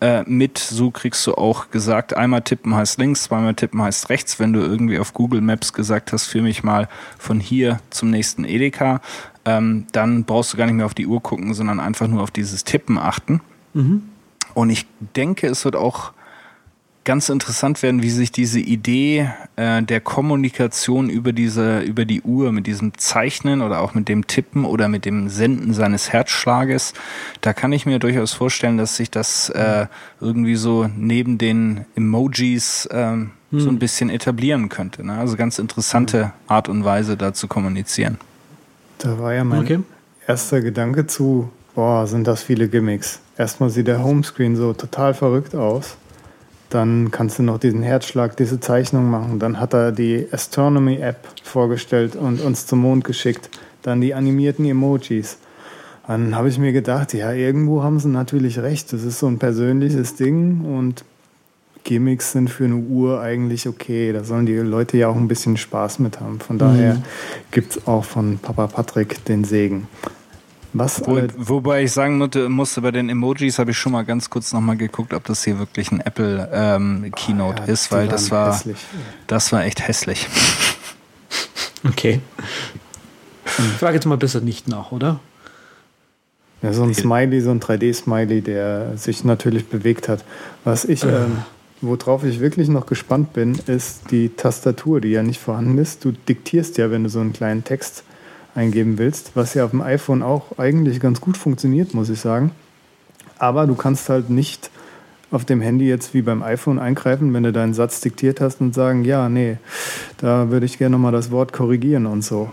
äh, mit, so kriegst du auch gesagt, einmal tippen heißt links, zweimal tippen heißt rechts. Wenn du irgendwie auf Google Maps gesagt hast, führ mich mal von hier zum nächsten Edeka, ähm, dann brauchst du gar nicht mehr auf die Uhr gucken, sondern einfach nur auf dieses Tippen achten. Mhm. Und ich denke, es wird auch ganz interessant werden, wie sich diese Idee äh, der Kommunikation über diese, über die Uhr, mit diesem Zeichnen oder auch mit dem Tippen oder mit dem Senden seines Herzschlages, da kann ich mir durchaus vorstellen, dass sich das äh, irgendwie so neben den Emojis äh, hm. so ein bisschen etablieren könnte. Ne? Also ganz interessante Art und Weise, da zu kommunizieren. Da war ja mein okay. erster Gedanke zu, boah, sind das viele Gimmicks. Erstmal sieht der Homescreen so total verrückt aus. Dann kannst du noch diesen Herzschlag, diese Zeichnung machen. Dann hat er die Astronomy-App vorgestellt und uns zum Mond geschickt. Dann die animierten Emojis. Dann habe ich mir gedacht, ja, irgendwo haben sie natürlich recht. Das ist so ein persönliches Ding und Gimmicks sind für eine Uhr eigentlich okay. Da sollen die Leute ja auch ein bisschen Spaß mit haben. Von daher mhm. gibt es auch von Papa Patrick den Segen. Was Wo, wobei ich sagen musste, bei den Emojis habe ich schon mal ganz kurz nochmal geguckt, ob das hier wirklich ein Apple ähm, Keynote oh, ja, ist, weil das war, hässlich. das war echt hässlich. Okay. Ich frage jetzt mal besser nicht nach, oder? Ja, so ein Smiley, so ein 3D-Smiley, der sich natürlich bewegt hat. Was ich, äh. ähm, worauf ich wirklich noch gespannt bin, ist die Tastatur, die ja nicht vorhanden ist. Du diktierst ja, wenn du so einen kleinen Text eingeben willst, was ja auf dem iPhone auch eigentlich ganz gut funktioniert, muss ich sagen. Aber du kannst halt nicht auf dem Handy jetzt wie beim iPhone eingreifen, wenn du deinen Satz diktiert hast und sagen, ja, nee, da würde ich gerne nochmal das Wort korrigieren und so.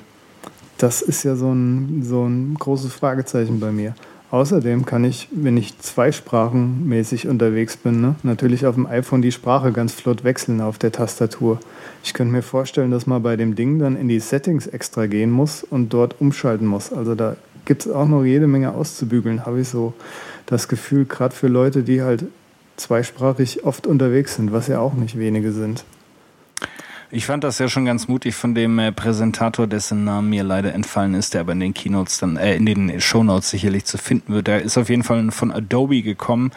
Das ist ja so ein, so ein großes Fragezeichen bei mir. Außerdem kann ich, wenn ich zweisprachenmäßig unterwegs bin, ne, natürlich auf dem iPhone die Sprache ganz flott wechseln auf der Tastatur. Ich könnte mir vorstellen, dass man bei dem Ding dann in die Settings extra gehen muss und dort umschalten muss. Also da gibt es auch noch jede Menge auszubügeln, habe ich so das Gefühl, gerade für Leute, die halt zweisprachig oft unterwegs sind, was ja auch nicht wenige sind. Ich fand das ja schon ganz mutig von dem äh, Präsentator, dessen Name mir leider entfallen ist, der aber in den Keynotes dann, äh, in den Shownotes sicherlich zu finden wird. Der ist auf jeden Fall von Adobe gekommen,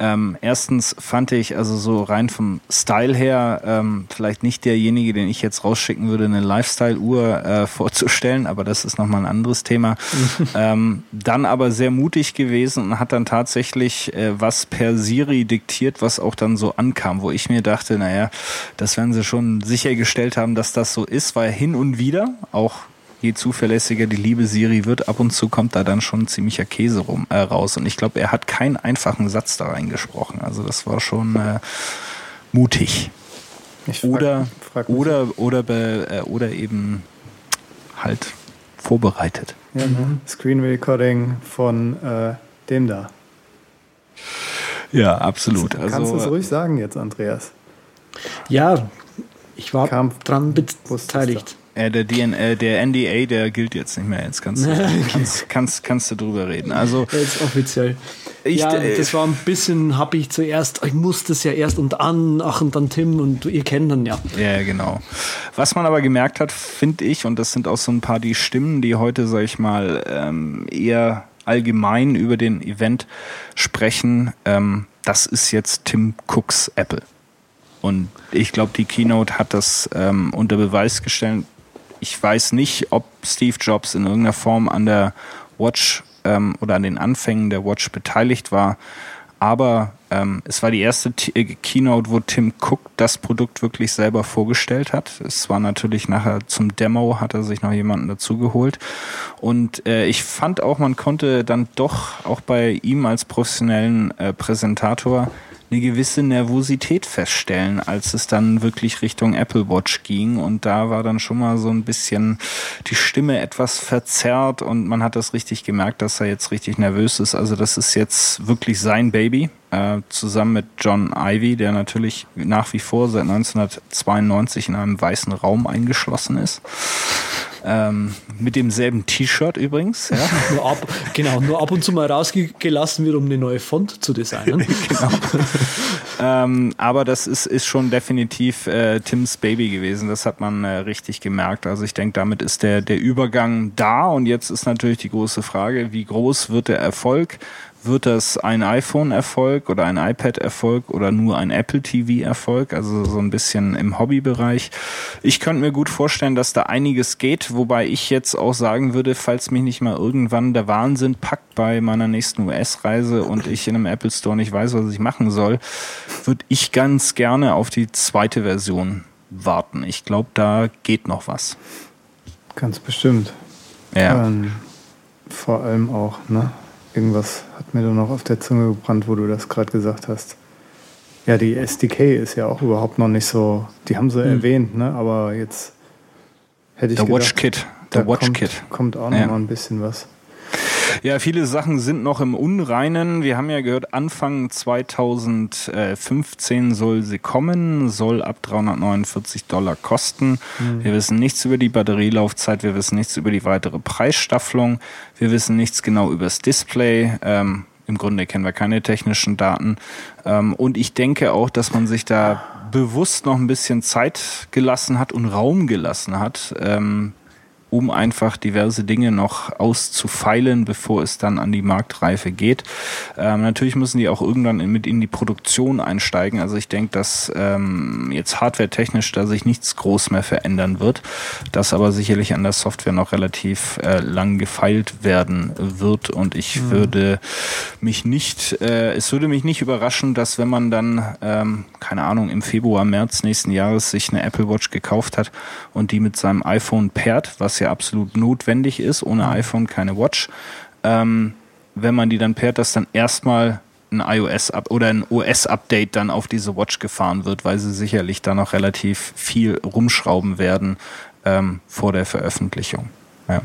ähm, erstens fand ich also so rein vom Style her ähm, vielleicht nicht derjenige, den ich jetzt rausschicken würde, eine Lifestyle-Uhr äh, vorzustellen, aber das ist nochmal ein anderes Thema. ähm, dann aber sehr mutig gewesen und hat dann tatsächlich äh, was per Siri diktiert, was auch dann so ankam, wo ich mir dachte, naja, das werden sie schon sichergestellt haben, dass das so ist, weil hin und wieder auch je zuverlässiger die liebe Siri wird, ab und zu kommt da dann schon ziemlicher Käse rum, äh, raus. Und ich glaube, er hat keinen einfachen Satz da reingesprochen. Also das war schon äh, mutig. Frag, oder, oder, oder, be, äh, oder eben halt vorbereitet. Ja, ne? Screen Recording von äh, dem da. Ja, absolut. Kannst also, du es ruhig sagen jetzt, Andreas? Ja, ich war Kam dran beteiligt. Äh, der, DNA, der NDA, der gilt jetzt nicht mehr. Jetzt kannst du, kannst, kannst, kannst du drüber reden. Also, jetzt offiziell. Ich, ja, das war ein bisschen, habe ich zuerst, ich musste es ja erst und an, ach und dann Tim und ihr kennt dann ja. Ja, genau. Was man aber gemerkt hat, finde ich, und das sind auch so ein paar die Stimmen, die heute, sag ich mal, ähm, eher allgemein über den Event sprechen, ähm, das ist jetzt Tim Cooks Apple. Und ich glaube, die Keynote hat das ähm, unter Beweis gestellt, ich weiß nicht, ob Steve Jobs in irgendeiner Form an der Watch ähm, oder an den Anfängen der Watch beteiligt war. Aber ähm, es war die erste T äh, Keynote, wo Tim Cook das Produkt wirklich selber vorgestellt hat. Es war natürlich nachher zum Demo, hat er sich noch jemanden dazugeholt. Und äh, ich fand auch, man konnte dann doch auch bei ihm als professionellen äh, Präsentator eine gewisse Nervosität feststellen, als es dann wirklich Richtung Apple Watch ging. Und da war dann schon mal so ein bisschen die Stimme etwas verzerrt und man hat das richtig gemerkt, dass er jetzt richtig nervös ist. Also das ist jetzt wirklich sein Baby, äh, zusammen mit John Ivy, der natürlich nach wie vor seit 1992 in einem weißen Raum eingeschlossen ist. Ähm, mit demselben T-Shirt übrigens. Ja. nur ab, genau, nur ab und zu mal rausgelassen wird, um eine neue Font zu designen. genau. ähm, aber das ist, ist schon definitiv äh, Tims Baby gewesen. Das hat man äh, richtig gemerkt. Also ich denke, damit ist der, der Übergang da. Und jetzt ist natürlich die große Frage, wie groß wird der Erfolg? Wird das ein iPhone-Erfolg oder ein iPad-Erfolg oder nur ein Apple TV-Erfolg, also so ein bisschen im Hobbybereich. Ich könnte mir gut vorstellen, dass da einiges geht, wobei ich jetzt auch sagen würde, falls mich nicht mal irgendwann der Wahnsinn packt bei meiner nächsten US-Reise und ich in einem Apple Store nicht weiß, was ich machen soll, würde ich ganz gerne auf die zweite Version warten. Ich glaube, da geht noch was. Ganz bestimmt. Ja. Ähm, vor allem auch, ne? Irgendwas hat mir da noch auf der Zunge gebrannt, wo du das gerade gesagt hast. Ja, die SDK ist ja auch überhaupt noch nicht so, die haben sie hm. erwähnt, ne? aber jetzt hätte ich Der gedacht, Watch Kit. Der Watch kommt, Kit. Kommt auch noch ja. mal ein bisschen was. Ja, viele Sachen sind noch im Unreinen. Wir haben ja gehört, Anfang 2015 soll sie kommen, soll ab 349 Dollar kosten. Mhm. Wir wissen nichts über die Batterielaufzeit, wir wissen nichts über die weitere Preisstaffelung, wir wissen nichts genau über das Display. Ähm, Im Grunde kennen wir keine technischen Daten. Ähm, und ich denke auch, dass man sich da bewusst noch ein bisschen Zeit gelassen hat und Raum gelassen hat, ähm, um einfach diverse Dinge noch auszufeilen, bevor es dann an die Marktreife geht. Ähm, natürlich müssen die auch irgendwann in, mit in die Produktion einsteigen. Also ich denke, dass ähm, jetzt hardware-technisch da sich nichts groß mehr verändern wird, dass aber sicherlich an der Software noch relativ äh, lang gefeilt werden wird und ich mhm. würde mich nicht, äh, es würde mich nicht überraschen, dass wenn man dann, ähm, keine Ahnung, im Februar, März nächsten Jahres sich eine Apple Watch gekauft hat und die mit seinem iPhone pairt, was ja absolut notwendig ist. Ohne iPhone keine Watch. Ähm, wenn man die dann pairt, dass dann erstmal ein iOS oder ein OS-Update dann auf diese Watch gefahren wird, weil sie sicherlich da noch relativ viel rumschrauben werden ähm, vor der Veröffentlichung. Ja.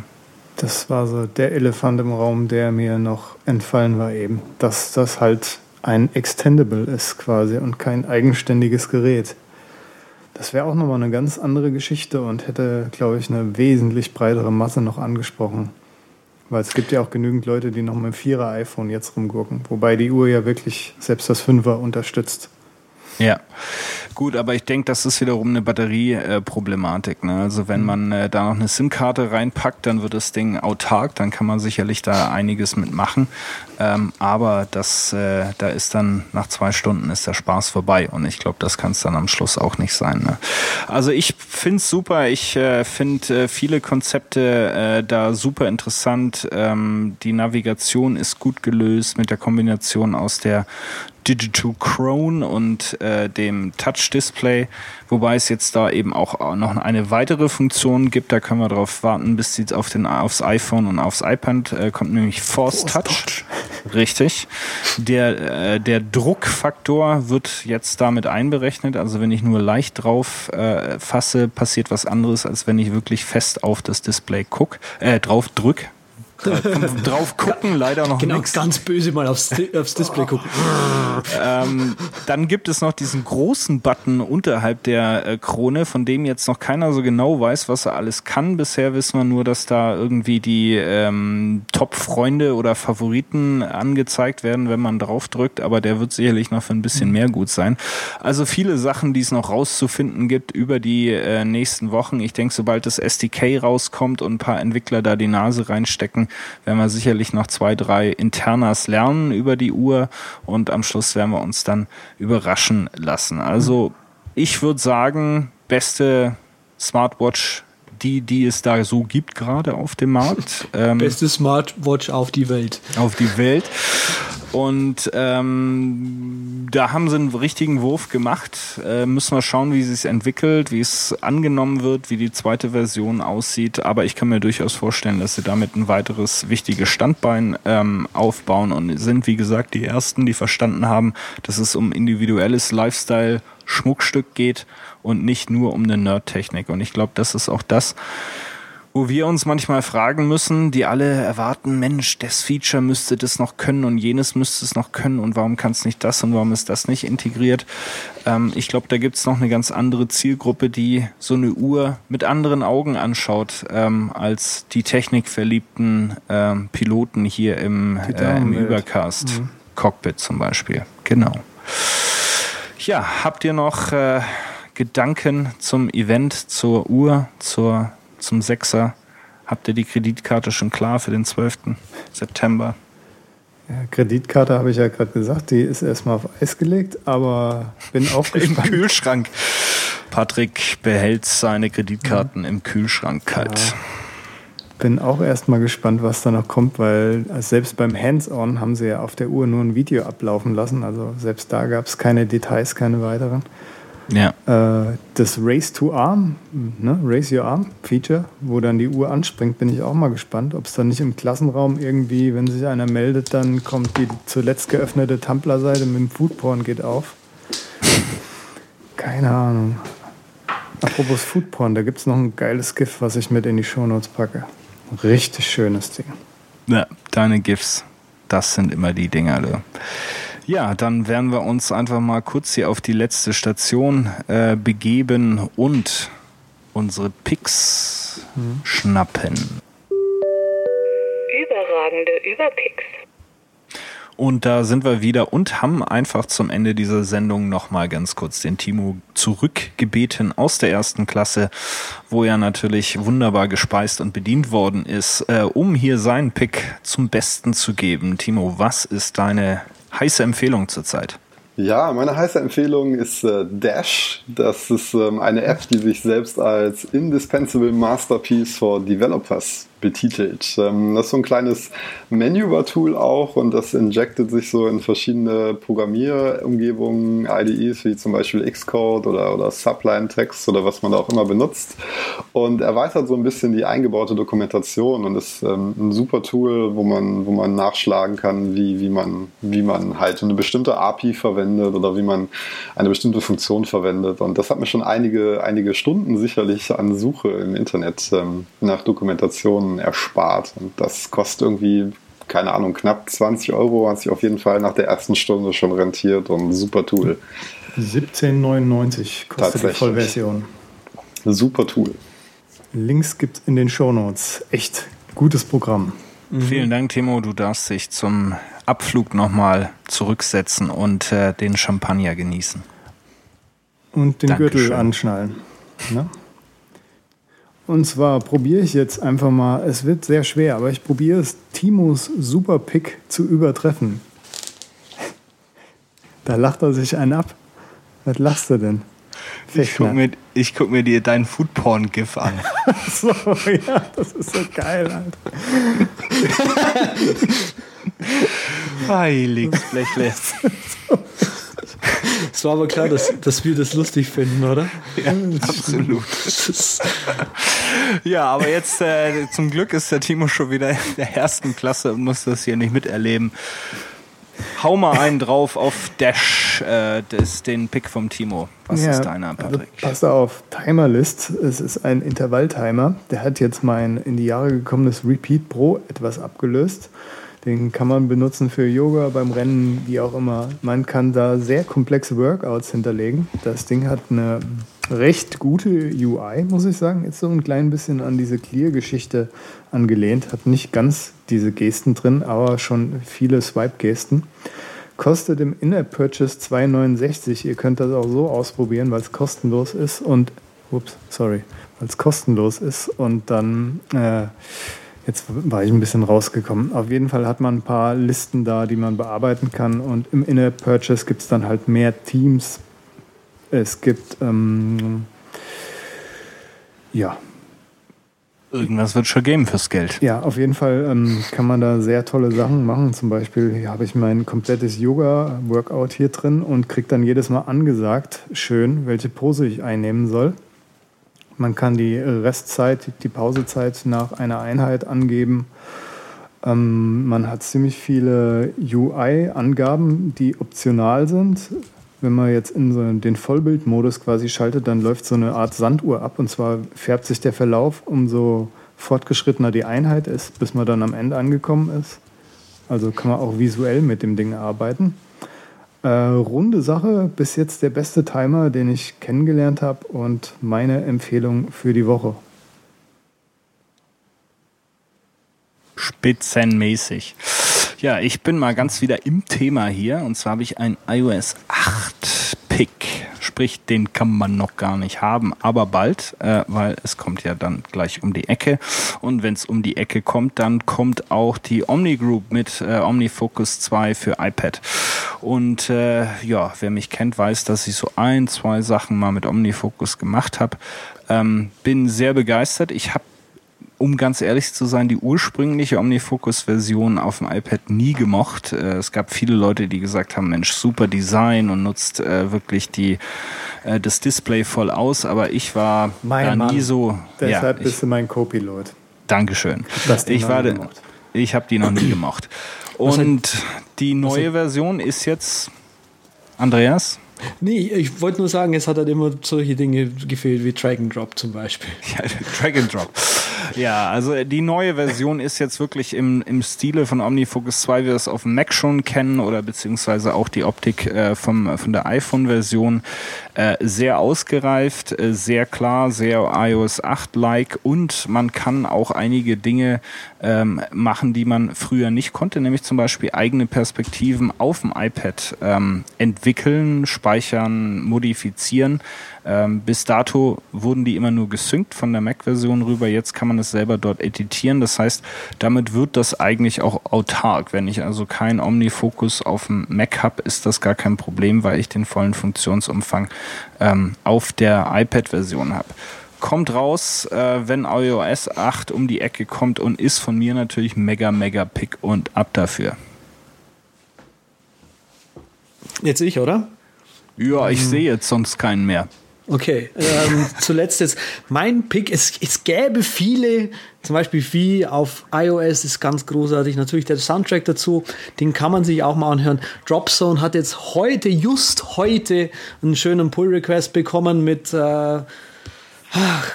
Das war so der Elefant im Raum, der mir noch entfallen war eben, dass das halt ein Extendable ist quasi und kein eigenständiges Gerät. Das wäre auch nochmal eine ganz andere Geschichte und hätte, glaube ich, eine wesentlich breitere Masse noch angesprochen. Weil es gibt ja auch genügend Leute, die noch mit dem Vierer iPhone jetzt rumgurken. Wobei die Uhr ja wirklich selbst das Fünfer unterstützt. Ja, gut, aber ich denke, das ist wiederum eine Batterieproblematik. Äh, ne? Also wenn mhm. man äh, da noch eine SIM-Karte reinpackt, dann wird das Ding autark, dann kann man sicherlich da einiges mitmachen. Ähm, aber das, äh, da ist dann nach zwei Stunden ist der Spaß vorbei und ich glaube, das kann es dann am Schluss auch nicht sein. Ne? Also ich finde es super, ich äh, finde äh, viele Konzepte äh, da super interessant. Ähm, die Navigation ist gut gelöst mit der Kombination aus der Digital Crone und äh, dem Touch Display, wobei es jetzt da eben auch noch eine weitere Funktion gibt. Da können wir darauf warten, bis sie auf den, aufs iPhone und aufs iPad äh, kommt, nämlich Force, Force Touch. Touch. Richtig. Der, äh, der Druckfaktor wird jetzt damit einberechnet. Also wenn ich nur leicht drauf äh, fasse, passiert was anderes, als wenn ich wirklich fest auf das Display guck, äh, drauf drück drauf gucken, leider noch Genau, nix. ganz böse mal aufs, aufs Display gucken. ähm, dann gibt es noch diesen großen Button unterhalb der äh, Krone, von dem jetzt noch keiner so genau weiß, was er alles kann. Bisher wissen wir nur, dass da irgendwie die ähm, Top-Freunde oder Favoriten angezeigt werden, wenn man drauf drückt, aber der wird sicherlich noch für ein bisschen mehr gut sein. Also viele Sachen, die es noch rauszufinden gibt über die äh, nächsten Wochen. Ich denke, sobald das SDK rauskommt und ein paar Entwickler da die Nase reinstecken, werden wir sicherlich noch zwei, drei Internas lernen über die Uhr und am Schluss werden wir uns dann überraschen lassen. Also ich würde sagen, beste Smartwatch die, die es da so gibt gerade auf dem Markt. Ähm, Beste Smartwatch auf die Welt. Auf die Welt. Und ähm, da haben sie einen richtigen Wurf gemacht. Äh, müssen wir schauen, wie es sich entwickelt, wie es angenommen wird, wie die zweite Version aussieht. Aber ich kann mir durchaus vorstellen, dass sie damit ein weiteres wichtiges Standbein ähm, aufbauen und sind, wie gesagt, die ersten, die verstanden haben, dass es um individuelles Lifestyle-Schmuckstück geht und nicht nur um eine Nerd-Technik. Und ich glaube, das ist auch das, wo wir uns manchmal fragen müssen, die alle erwarten, Mensch, das Feature müsste das noch können und jenes müsste es noch können und warum kann es nicht das und warum ist das nicht integriert? Ähm, ich glaube, da gibt es noch eine ganz andere Zielgruppe, die so eine Uhr mit anderen Augen anschaut, ähm, als die technikverliebten ähm, Piloten hier im, äh, im Übercast. Mhm. Cockpit zum Beispiel. Genau. Ja, habt ihr noch äh, Gedanken zum Event, zur Uhr, zur zum Sechser. Habt ihr die Kreditkarte schon klar für den 12. September? Ja, Kreditkarte habe ich ja gerade gesagt, die ist erstmal auf Eis gelegt, aber bin auch. Im Kühlschrank. Patrick behält seine Kreditkarten ja. im Kühlschrank kalt. Ja. Bin auch erstmal gespannt, was da noch kommt, weil selbst beim Hands-on haben sie ja auf der Uhr nur ein Video ablaufen lassen. Also selbst da gab es keine Details, keine weiteren. Ja. Äh, das Race to Arm, ne? Race Your Arm Feature, wo dann die Uhr anspringt, bin ich auch mal gespannt, ob es dann nicht im Klassenraum irgendwie, wenn sich einer meldet, dann kommt die zuletzt geöffnete Tumblr-Seite mit dem Foodporn geht auf. Keine Ahnung. Apropos Foodporn, da gibt es noch ein geiles GIF, was ich mit in die Shownotes packe. Richtig schönes Ding. Ja, deine GIFs, das sind immer die Dinger. Du. Ja, dann werden wir uns einfach mal kurz hier auf die letzte Station äh, begeben und unsere Picks hm. schnappen. Überragende Überpicks. Und da sind wir wieder und haben einfach zum Ende dieser Sendung nochmal ganz kurz den Timo zurückgebeten aus der ersten Klasse, wo er natürlich wunderbar gespeist und bedient worden ist, äh, um hier seinen Pick zum Besten zu geben. Timo, was ist deine heiße Empfehlung zurzeit? Ja, meine heiße Empfehlung ist äh, Dash. Das ist ähm, eine App, die sich selbst als Indispensable Masterpiece for Developers betitelt. Ähm, das ist so ein kleines Manubar-Tool auch und das injectet sich so in verschiedene Programmierumgebungen, IDEs wie zum Beispiel Xcode oder, oder Sublime-Text oder was man da auch immer benutzt und erweitert so ein bisschen die eingebaute Dokumentation und ist ähm, ein super Tool, wo man, wo man nachschlagen kann, wie, wie, man, wie man halt eine bestimmte API verwendet oder wie man eine bestimmte Funktion verwendet und das hat mir schon einige, einige Stunden sicherlich an Suche im Internet ähm, nach Dokumentationen erspart. Und das kostet irgendwie, keine Ahnung, knapp 20 Euro, hat sich auf jeden Fall nach der ersten Stunde schon rentiert und super Tool. 17,99 kostet die Vollversion. Super Tool. Links gibt es in den Shownotes. Echt gutes Programm. Mhm. Vielen Dank, Timo. Du darfst dich zum Abflug nochmal zurücksetzen und äh, den Champagner genießen. Und den Dankeschön. Gürtel anschnallen. Ne? Und zwar probiere ich jetzt einfach mal, es wird sehr schwer, aber ich probiere es, Timos Superpick zu übertreffen. Da lacht er sich einen ab. Was lachst du denn? Ich guck, mir, ich guck mir dir deinen Foodporn-GIF an. so, ja, das ist so geil, Alter. Heiliges Blechle. Es war aber klar, dass, dass wir das lustig finden, oder? Ja, absolut. ja, aber jetzt äh, zum Glück ist der Timo schon wieder in der ersten Klasse und muss das hier nicht miterleben. Hau mal einen drauf auf Dash, äh, das, den Pick vom Timo. Was ja, ist deiner, also Patrick? Also pass auf, Timerlist. Es ist ein Intervalltimer. Der hat jetzt mein in die Jahre gekommenes Repeat Pro etwas abgelöst. Den kann man benutzen für Yoga, beim Rennen, wie auch immer. Man kann da sehr komplexe Workouts hinterlegen. Das Ding hat eine recht gute UI, muss ich sagen. Ist so ein klein bisschen an diese Clear-Geschichte angelehnt. Hat nicht ganz diese Gesten drin, aber schon viele Swipe-Gesten. Kostet im In-App-Purchase 2,69. Ihr könnt das auch so ausprobieren, weil es kostenlos ist und, ups, sorry, weil es kostenlos ist und dann äh, Jetzt war ich ein bisschen rausgekommen. Auf jeden Fall hat man ein paar Listen da, die man bearbeiten kann. Und im Inner Purchase gibt es dann halt mehr Teams. Es gibt, ähm, ja. Irgendwas wird schon geben fürs Geld. Ja, auf jeden Fall ähm, kann man da sehr tolle Sachen machen. Zum Beispiel hier habe ich mein komplettes Yoga-Workout hier drin und kriege dann jedes Mal angesagt, schön, welche Pose ich einnehmen soll. Man kann die Restzeit, die Pausezeit nach einer Einheit angeben. Ähm, man hat ziemlich viele UI-Angaben, die optional sind. Wenn man jetzt in so den Vollbildmodus quasi schaltet, dann läuft so eine Art Sanduhr ab. Und zwar färbt sich der Verlauf, umso fortgeschrittener die Einheit ist, bis man dann am Ende angekommen ist. Also kann man auch visuell mit dem Ding arbeiten. Äh, runde Sache, bis jetzt der beste Timer, den ich kennengelernt habe und meine Empfehlung für die Woche. Spitzenmäßig. Ja, ich bin mal ganz wieder im Thema hier und zwar habe ich ein iOS 8 Pick Sprich, den kann man noch gar nicht haben, aber bald, äh, weil es kommt ja dann gleich um die Ecke. Und wenn es um die Ecke kommt, dann kommt auch die Omni Group mit äh, OmniFocus 2 für iPad. Und äh, ja, wer mich kennt, weiß, dass ich so ein, zwei Sachen mal mit OmniFocus gemacht habe. Ähm, bin sehr begeistert. Ich habe um ganz ehrlich zu sein, die ursprüngliche Omnifocus-Version auf dem iPad nie gemocht. Äh, es gab viele Leute, die gesagt haben, Mensch, super Design und nutzt äh, wirklich die, äh, das Display voll aus, aber ich war mein da Mann. nie so. Deshalb ja, bist du mein Co-Pilot. Dankeschön. Ich war, ich habe die noch nie gemocht. Und die neue Version ist jetzt, Andreas? Nee, ich wollte nur sagen, es hat halt immer solche Dinge gefehlt wie Drag and Drop zum Beispiel. Ja, Drag and Drop. Ja, also die neue Version ist jetzt wirklich im, im Stile von OmniFocus 2, wie wir es auf dem Mac schon kennen oder beziehungsweise auch die Optik äh, vom, von der iPhone-Version äh, sehr ausgereift, äh, sehr klar, sehr iOS 8-like und man kann auch einige Dinge ähm, machen, die man früher nicht konnte, nämlich zum Beispiel eigene Perspektiven auf dem iPad ähm, entwickeln, speichern, modifizieren. Ähm, bis dato wurden die immer nur gesynkt von der Mac-Version rüber. Jetzt kann man es selber dort editieren. Das heißt, damit wird das eigentlich auch autark. Wenn ich also keinen Omnifokus auf dem Mac habe, ist das gar kein Problem, weil ich den vollen Funktionsumfang ähm, auf der iPad-Version habe kommt raus, äh, wenn iOS 8 um die Ecke kommt und ist von mir natürlich mega, mega pick und ab dafür. Jetzt ich, oder? Ja, ich hm. sehe jetzt sonst keinen mehr. Okay, ähm, zuletzt jetzt mein Pick. Es, es gäbe viele, zum Beispiel wie auf iOS ist ganz großartig. Natürlich der Soundtrack dazu, den kann man sich auch mal anhören. Dropzone hat jetzt heute, just heute, einen schönen Pull-Request bekommen mit äh,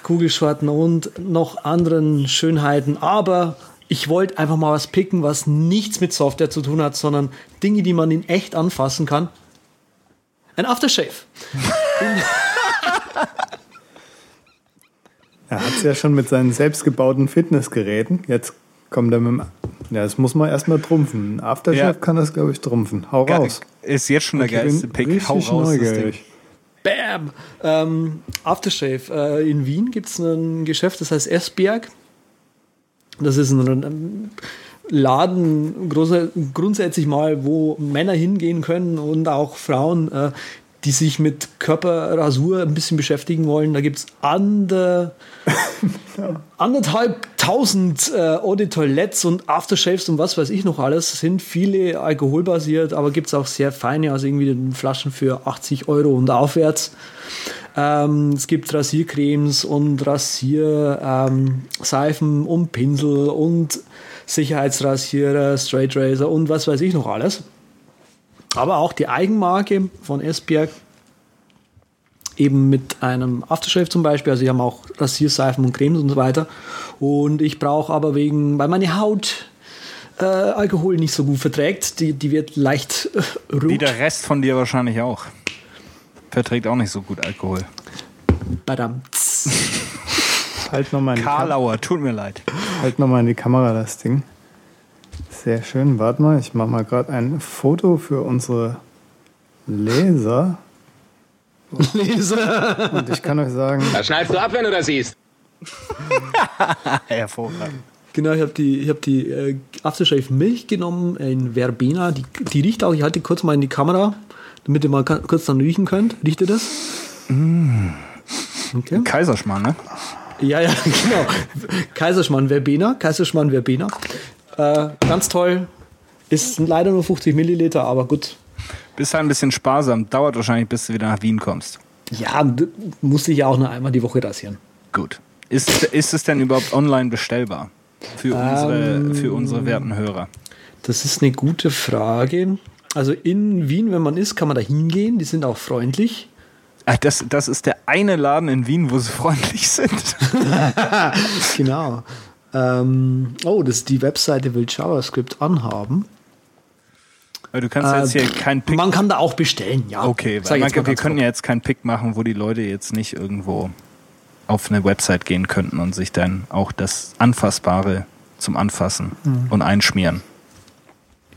Kugelschwarten und noch anderen Schönheiten. Aber ich wollte einfach mal was picken, was nichts mit Software zu tun hat, sondern Dinge, die man in echt anfassen kann. Ein Aftershave. er hat es ja schon mit seinen selbstgebauten Fitnessgeräten. Jetzt kommt er mit dem. Ja, das muss man erstmal trumpfen. Ein Aftershave ja. kann das, glaube ich, trumpfen. Hau raus. Ist jetzt schon der geilste Pick. Hau raus. Neugierig. Bam! Ähm, Aftershave. Äh, in Wien gibt es ein Geschäft, das heißt Esberg. Das ist ein Laden grundsätzlich mal, wo Männer hingehen können und auch Frauen, äh, die sich mit Körperrasur ein bisschen beschäftigen wollen. Da gibt es ander, anderthalb tausend äh, Eau de Toilettes und Aftershaves und was weiß ich noch alles. Sind viele alkoholbasiert, aber gibt es auch sehr feine, also irgendwie Flaschen für 80 Euro und aufwärts. Ähm, es gibt Rasiercremes und Rasierseifen ähm, und Pinsel und Sicherheitsrasierer, Straight Razor und was weiß ich noch alles. Aber auch die Eigenmarke von Esbjerg eben mit einem Aftershave zum Beispiel. Also, sie haben auch Rasierseifen und Cremes und so weiter. Und ich brauche aber wegen, weil meine Haut äh, Alkohol nicht so gut verträgt, die, die wird leicht äh, rot. Wie der Rest von dir wahrscheinlich auch. Verträgt auch nicht so gut Alkohol. Badam. halt nochmal in Karlauer, tut mir leid. Halt nochmal in die Kamera das Ding. Sehr schön. Warte mal, ich mache mal gerade ein Foto für unsere Leser. Leser! Und ich kann euch sagen. Da schneidest du ab, wenn du das siehst. Hervorragend. Genau, ich habe die, ich hab die äh, Aftershave Milch genommen in Verbena. Die, die riecht auch, ich halte die kurz mal in die Kamera, damit ihr mal kurz dann riechen könnt. Riecht ihr das? Mm. Okay. Kaiserschmarrn, ne? Ja, ja, genau. Kaiserschmarrn Verbena. Kaiserschmarrn Verbena. Äh, ganz toll. Ist leider nur 50 Milliliter, aber gut. Bist halt ein bisschen sparsam. Dauert wahrscheinlich, bis du wieder nach Wien kommst. Ja, musste ich ja auch nur einmal die Woche rasieren. Gut. Ist, ist es denn überhaupt online bestellbar? Für unsere, ähm, für unsere werten Hörer? Das ist eine gute Frage. Also in Wien, wenn man ist, kann man da hingehen. Die sind auch freundlich. Ach, das, das ist der eine Laden in Wien, wo sie freundlich sind. genau. Ähm, oh, das, die Webseite will JavaScript anhaben. Du kannst äh, jetzt hier kein Pick. Man kann da auch bestellen, ja. Okay, weil man, wir können ja jetzt keinen Pick machen, wo die Leute jetzt nicht irgendwo auf eine Website gehen könnten und sich dann auch das Anfassbare zum Anfassen mhm. und Einschmieren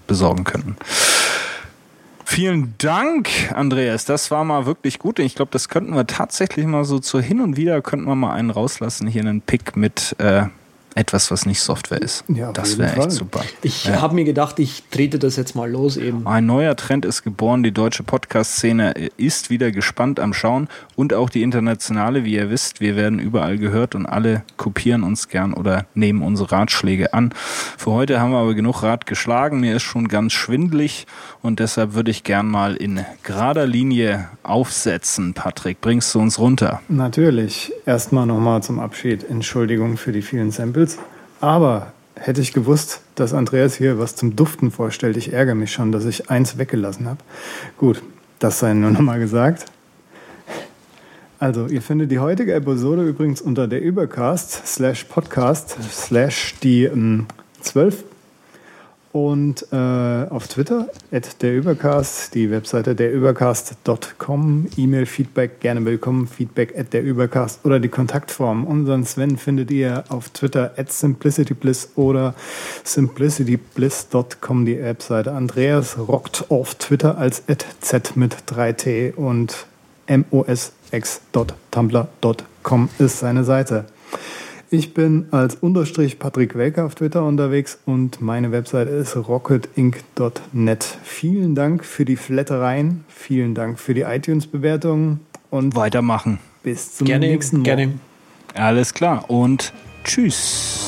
besorgen könnten. Vielen Dank, Andreas. Das war mal wirklich gut. Ich glaube, das könnten wir tatsächlich mal so zu hin und wieder könnten wir mal einen rauslassen. Hier einen Pick mit äh, etwas, was nicht Software ist. Ja, das wäre echt super. Ich ja. habe mir gedacht, ich trete das jetzt mal los eben. Ein neuer Trend ist geboren. Die deutsche Podcast-Szene ist wieder gespannt am Schauen und auch die internationale. Wie ihr wisst, wir werden überall gehört und alle kopieren uns gern oder nehmen unsere Ratschläge an. Für heute haben wir aber genug Rat geschlagen. Mir ist schon ganz schwindlig und deshalb würde ich gern mal in gerader Linie aufsetzen. Patrick, bringst du uns runter? Natürlich. Erstmal nochmal zum Abschied. Entschuldigung für die vielen Samples. Samples. Aber hätte ich gewusst, dass Andreas hier was zum Duften vorstellt, ich ärgere mich schon, dass ich eins weggelassen habe. Gut, das sei nur nochmal gesagt. Also, ihr findet die heutige Episode übrigens unter der Übercast slash Podcast slash die ähm, 12 und äh, auf Twitter at der Übercast, die Webseite derübercast.com, E-Mail-Feedback gerne willkommen, Feedback at der Übercast oder die Kontaktform. Unseren Sven findet ihr auf Twitter at simplicitybliss oder simplicitybliss.com, die Webseite. Andreas rockt auf Twitter als at z mit 3t und mosx.tumblr.com ist seine Seite. Ich bin als Unterstrich Patrick Welker auf Twitter unterwegs und meine Website ist rocketinc.net. Vielen Dank für die Flattereien, vielen Dank für die iTunes-Bewertungen und weitermachen. Bis zum gerne, nächsten Mal. Gerne. Alles klar und tschüss.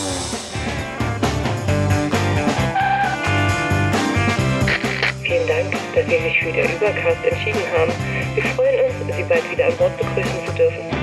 Vielen Dank, dass Sie sich für den Übercast entschieden haben. Wir freuen uns, Sie bald wieder an Bord begrüßen zu dürfen.